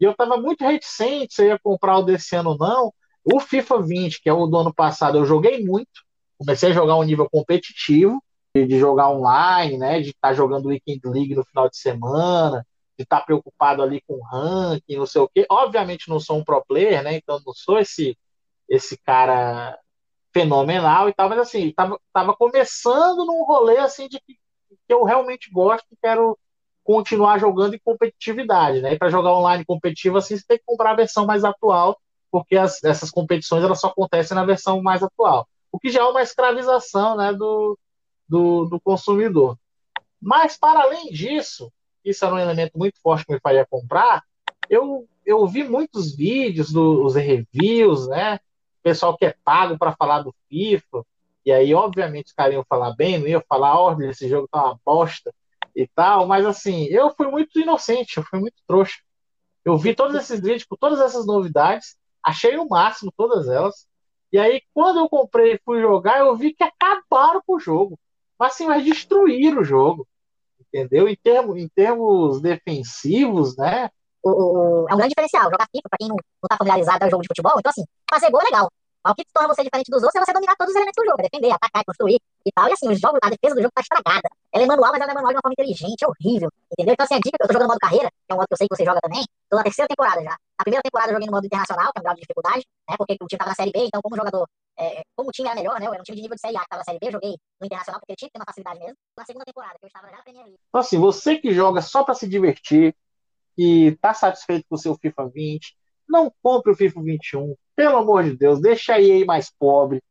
E eu estava muito reticente se eu ia comprar o desse ano ou não. O FIFA 20, que é o do ano passado, eu joguei muito. Comecei a jogar um nível competitivo, de, de jogar online, né? De estar tá jogando Weekend League no final de semana, de estar tá preocupado ali com ranking, não sei o quê. Obviamente não sou um pro player, né? Então não sou esse, esse cara fenomenal e tal, mas assim, tava, tava começando num rolê assim de que, que eu realmente gosto e quero continuar jogando em competitividade, né? E para jogar online competitivo assim, você tem que comprar a versão mais atual, porque as, essas competições elas só acontecem na versão mais atual, o que já é uma escravização, né, do, do, do consumidor. Mas para além disso, isso era um elemento muito forte que me faria comprar. Eu, eu vi muitos vídeos dos reviews, né? Pessoal que é pago para falar do FIFA, e aí, obviamente, os caras iam falar bem, não iam falar, oh, esse jogo tá uma bosta e tal, mas assim, eu fui muito inocente, eu fui muito trouxa. Eu vi todos esses vídeos com todas essas novidades, achei o máximo todas elas, e aí, quando eu comprei e fui jogar, eu vi que acabaram com o jogo. Mas assim, mas destruíram o jogo. Entendeu? Em termos, em termos defensivos, né? O, o, é um grande diferencial. Jogar FIFA, pra quem não, não tá familiarizado, é um jogo de futebol. Então, assim, fazer gol é legal. Mas o que torna você diferente dos outros é você dominar todos os elementos do jogo, é defender, atacar, construir e tal. E assim, o jogo, a defesa do jogo tá estragada. Ela é manual, mas ela é manual de uma forma inteligente, é horrível. Entendeu? Então, assim, a dica, eu tô jogando modo carreira, que é um modo que eu sei que você joga também. Tô na terceira temporada já. A primeira temporada eu joguei no modo internacional, que é um grau de dificuldade, né? Porque o time tava na série B, então, como jogador, é, como o time era melhor, né? Eu era um time de nível de série A que tava na série B, eu joguei no internacional, porque ele tinha que ter uma facilidade mesmo. Na segunda temporada, que eu estava já na Premier League. Então, assim, você que joga só pra se divertir, que está satisfeito com o seu FIFA 20, não compre o FIFA 21. Pelo amor de Deus, deixa a EA mais pobre.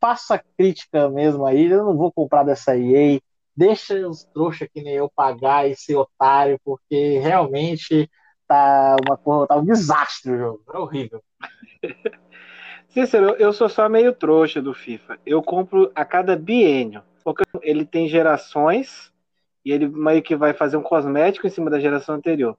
Faça crítica mesmo aí. Eu não vou comprar dessa EA. Deixa os trouxas que nem eu pagar e ser otário, porque realmente tá, uma, tá um desastre o jogo. É horrível. [laughs] Cícero, eu sou só meio trouxa do FIFA. Eu compro a cada biênio. Porque ele tem gerações e ele meio que vai fazer um cosmético em cima da geração anterior.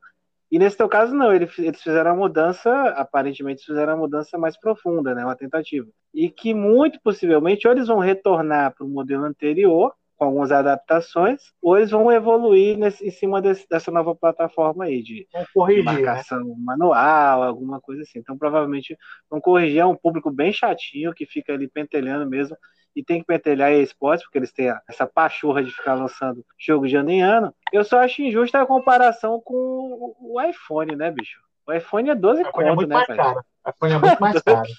E nesse teu caso, não, eles, fizeram a mudança, aparentemente fizeram a mudança mais profunda, né? Uma tentativa. E que muito possivelmente, ou eles vão retornar para o modelo anterior, com algumas adaptações, ou eles vão evoluir nesse, em cima desse, dessa nova plataforma aí, de, corrigir, de né? marcação né? manual, alguma coisa assim. Então, provavelmente vão corrigir. É um público bem chatinho, que fica ali pentelhando mesmo, e tem que pentelhar a esportes, porque eles têm essa pachorra de ficar lançando jogo de ano em ano. Eu só acho injusta a comparação com o iPhone, né, bicho? O iPhone é 12 conto, é né, cara? O iPhone é muito mais [laughs] caro.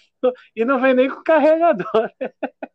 e não vem nem com carregador. [laughs]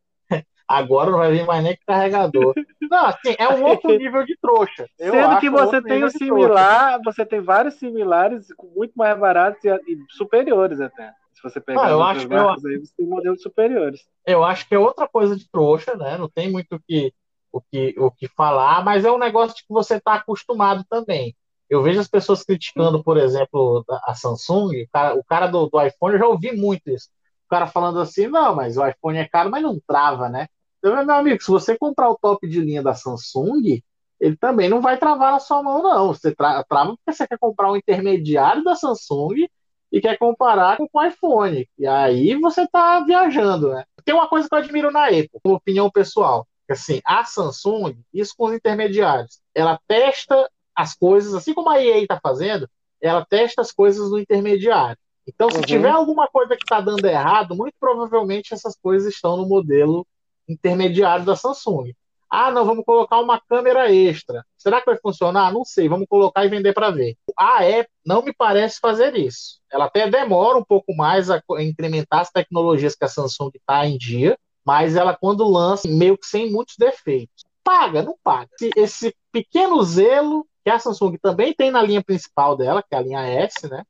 Agora não vai vir mais nem carregador. [laughs] Não, assim, é um outro nível de trouxa. Eu Sendo que você tem o similar, você tem vários similares muito mais baratos e, e superiores até. Se você pegar ah, eu acho, marcas eu, aí, você tem modelos superiores. Eu acho que é outra coisa de trouxa, né? Não tem muito o que, o que, o que falar, mas é um negócio que você está acostumado também. Eu vejo as pessoas criticando, por exemplo, a Samsung, o cara, o cara do, do, iPhone, eu já ouvi muito isso. O cara falando assim, não, mas o iPhone é caro, mas não trava, né? Então, meu amigo, se você comprar o top de linha da Samsung, ele também não vai travar na sua mão, não. Você tra trava porque você quer comprar um intermediário da Samsung e quer comparar com o iPhone. E aí você está viajando, né? Tem uma coisa que eu admiro na Apple, como opinião pessoal. Assim, a Samsung, isso com os intermediários, ela testa as coisas, assim como a EA está fazendo, ela testa as coisas no intermediário. Então, se uhum. tiver alguma coisa que está dando errado, muito provavelmente essas coisas estão no modelo intermediário da Samsung. Ah, não, vamos colocar uma câmera extra. Será que vai funcionar? Não sei, vamos colocar e vender para ver. A Apple não me parece fazer isso. Ela até demora um pouco mais a incrementar as tecnologias que a Samsung está em dia, mas ela, quando lança, meio que sem muitos defeitos. Paga, não paga. Esse pequeno zelo que a Samsung também tem na linha principal dela, que é a linha S, né?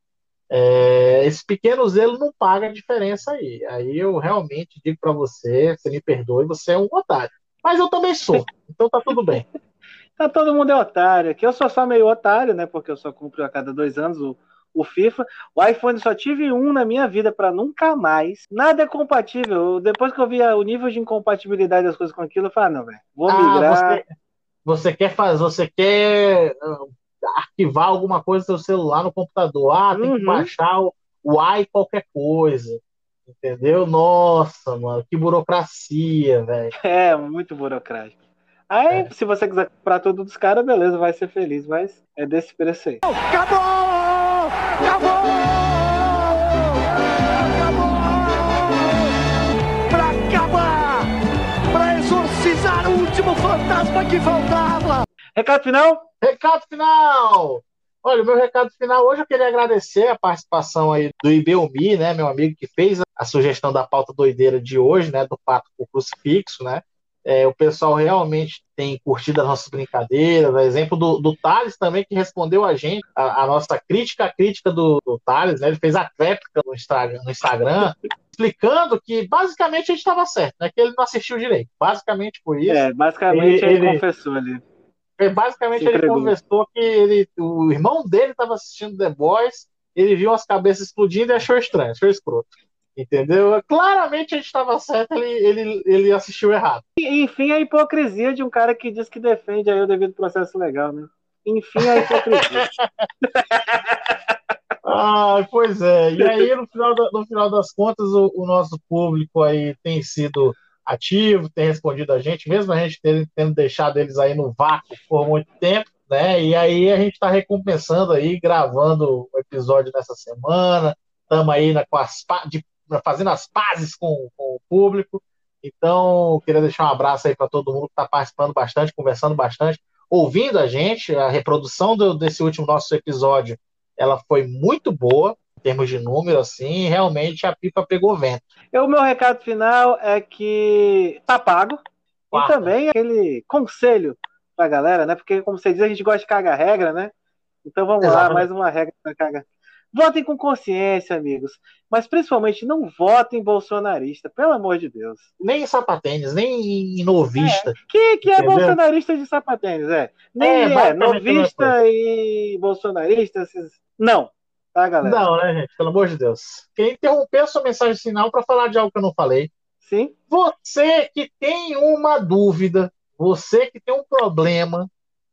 É, esse pequeno zelo não paga a diferença aí. Aí eu realmente digo para você, você me perdoe, você é um otário. Mas eu também sou, então tá tudo bem. [laughs] tá todo mundo é otário. Aqui eu sou só meio otário, né? Porque eu só compro a cada dois anos o, o FIFA. O iPhone só tive um na minha vida para nunca mais. Nada é compatível. Depois que eu vi o nível de incompatibilidade das coisas com aquilo, eu falei, ah, não, velho, vou ah, migrar. Você você quer fazer, você quer arquivar alguma coisa do seu celular no computador. Ah, tem uhum. que baixar o, o AI qualquer coisa. Entendeu? Nossa, mano, que burocracia, velho. [laughs] É, muito burocrático. Aí, é. se você quiser comprar tudo dos caras, beleza, vai ser feliz, mas é desse preço aí. Acabou! Acabou! fantasma que faltava. Recado final? Recado final! Olha, o meu recado final hoje eu queria agradecer a participação aí do Ibelmi, né, meu amigo que fez a sugestão da pauta doideira de hoje, né, do pato com crucifixo, né? É, o pessoal realmente tem curtido as nossas brincadeiras. O exemplo do, do Thales também, que respondeu a gente, a, a nossa crítica, a crítica do, do Thales, né? Ele fez a réplica no Instagram, no Instagram [laughs] explicando que basicamente a gente estava certo, né? Que ele não assistiu direito. Basicamente por isso. É, basicamente ele, ele confessou ali. É, basicamente ele confessou que ele, o irmão dele estava assistindo The Boys, ele viu as cabeças explodindo e achou estranho, achou escroto. Entendeu? Claramente a gente estava certo, ele, ele, ele assistiu errado. E, enfim, a hipocrisia de um cara que diz que defende aí o devido processo legal, né? Enfim, a hipocrisia. [laughs] [laughs] Ah, pois é. E aí, no final, da, no final das contas, o, o, nosso público aí tem sido ativo, tem respondido a gente, mesmo a gente tendo, tendo deixado eles aí no vácuo por muito tempo, né? E aí a gente está recompensando aí, gravando o episódio dessa semana, estamos aí na, com as, de, fazendo as pazes com, com o público. Então, queria deixar um abraço aí para todo mundo que está participando bastante, conversando bastante, ouvindo a gente. A reprodução do, desse último nosso episódio ela foi muito boa em termos de número, assim, realmente a pipa pegou vento. O meu recado final é que tá pago. Quarta. E também aquele conselho pra galera, né? Porque, como você diz, a gente gosta de cagar regra, né? Então vamos Exatamente. lá, mais uma regra para cagar. Votem com consciência, amigos. Mas principalmente não votem bolsonarista, pelo amor de Deus. Nem em sapatênis, nem em novista. É. Que, que é bolsonarista de sapatênis? É. Nem é, é novista e bolsonarista. Esses... Não. Tá, galera? Não, né, gente? Pelo amor de Deus. Quem interrompeu sua mensagem final para falar de algo que eu não falei. Sim. Você que tem uma dúvida, você que tem um problema,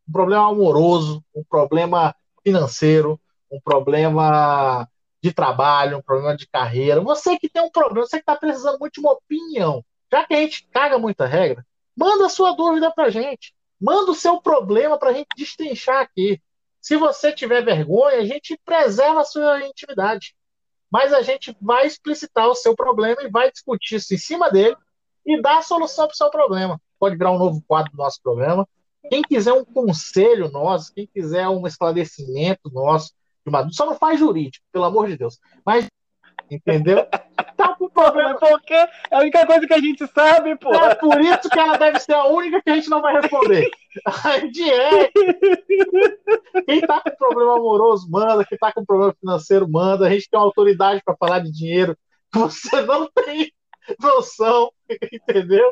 um problema amoroso, um problema financeiro, um problema de trabalho, um problema de carreira, você que tem um problema, você que está precisando muito de uma opinião, já que a gente caga muita regra, Manda a sua dúvida para a gente. Manda o seu problema para a gente destrinchar aqui. Se você tiver vergonha, a gente preserva a sua intimidade. Mas a gente vai explicitar o seu problema e vai discutir isso em cima dele e dar a solução para o seu problema. Pode virar um novo quadro do nosso programa. Quem quiser um conselho nosso, quem quiser um esclarecimento nosso, só não faz jurídico, pelo amor de Deus. Mas Entendeu? [laughs] Tá com problema. Porque é a única coisa que a gente sabe, pô. É por isso que ela deve ser a única que a gente não vai responder. [laughs] A gente é. Quem tá com problema amoroso, manda. Quem tá com problema financeiro, manda. A gente tem uma autoridade para falar de dinheiro. Você não tem noção, entendeu?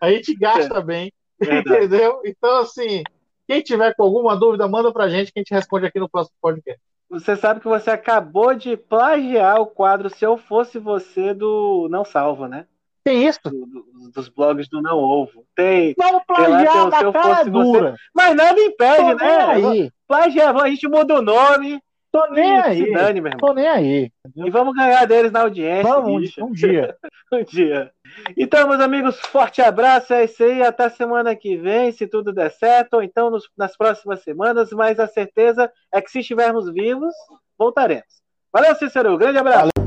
A gente gasta é. bem, Verdade. entendeu? Então, assim, quem tiver com alguma dúvida, manda pra gente que a gente responde aqui no próximo podcast. Você sabe que você acabou de plagiar o quadro Se Eu Fosse Você do Não Salvo, né? Tem isso? Do, do, dos blogs do Não Ovo. Tem. Vamos plagiar lá, tem o, Se Eu Fosse dura. Você. Mas nada impede, Tô né? Aí. Plagiar, a gente muda o nome. Tô nem aí. Dane, meu irmão. Tô nem aí. E vamos ganhar deles na audiência. Vamos, um dia. [laughs] um dia. Então, meus amigos, forte abraço. É isso aí. Até semana que vem, se tudo der certo. Ou então nos, nas próximas semanas. Mas a certeza é que se estivermos vivos, voltaremos. Valeu, Cícero. Grande abraço. Valeu.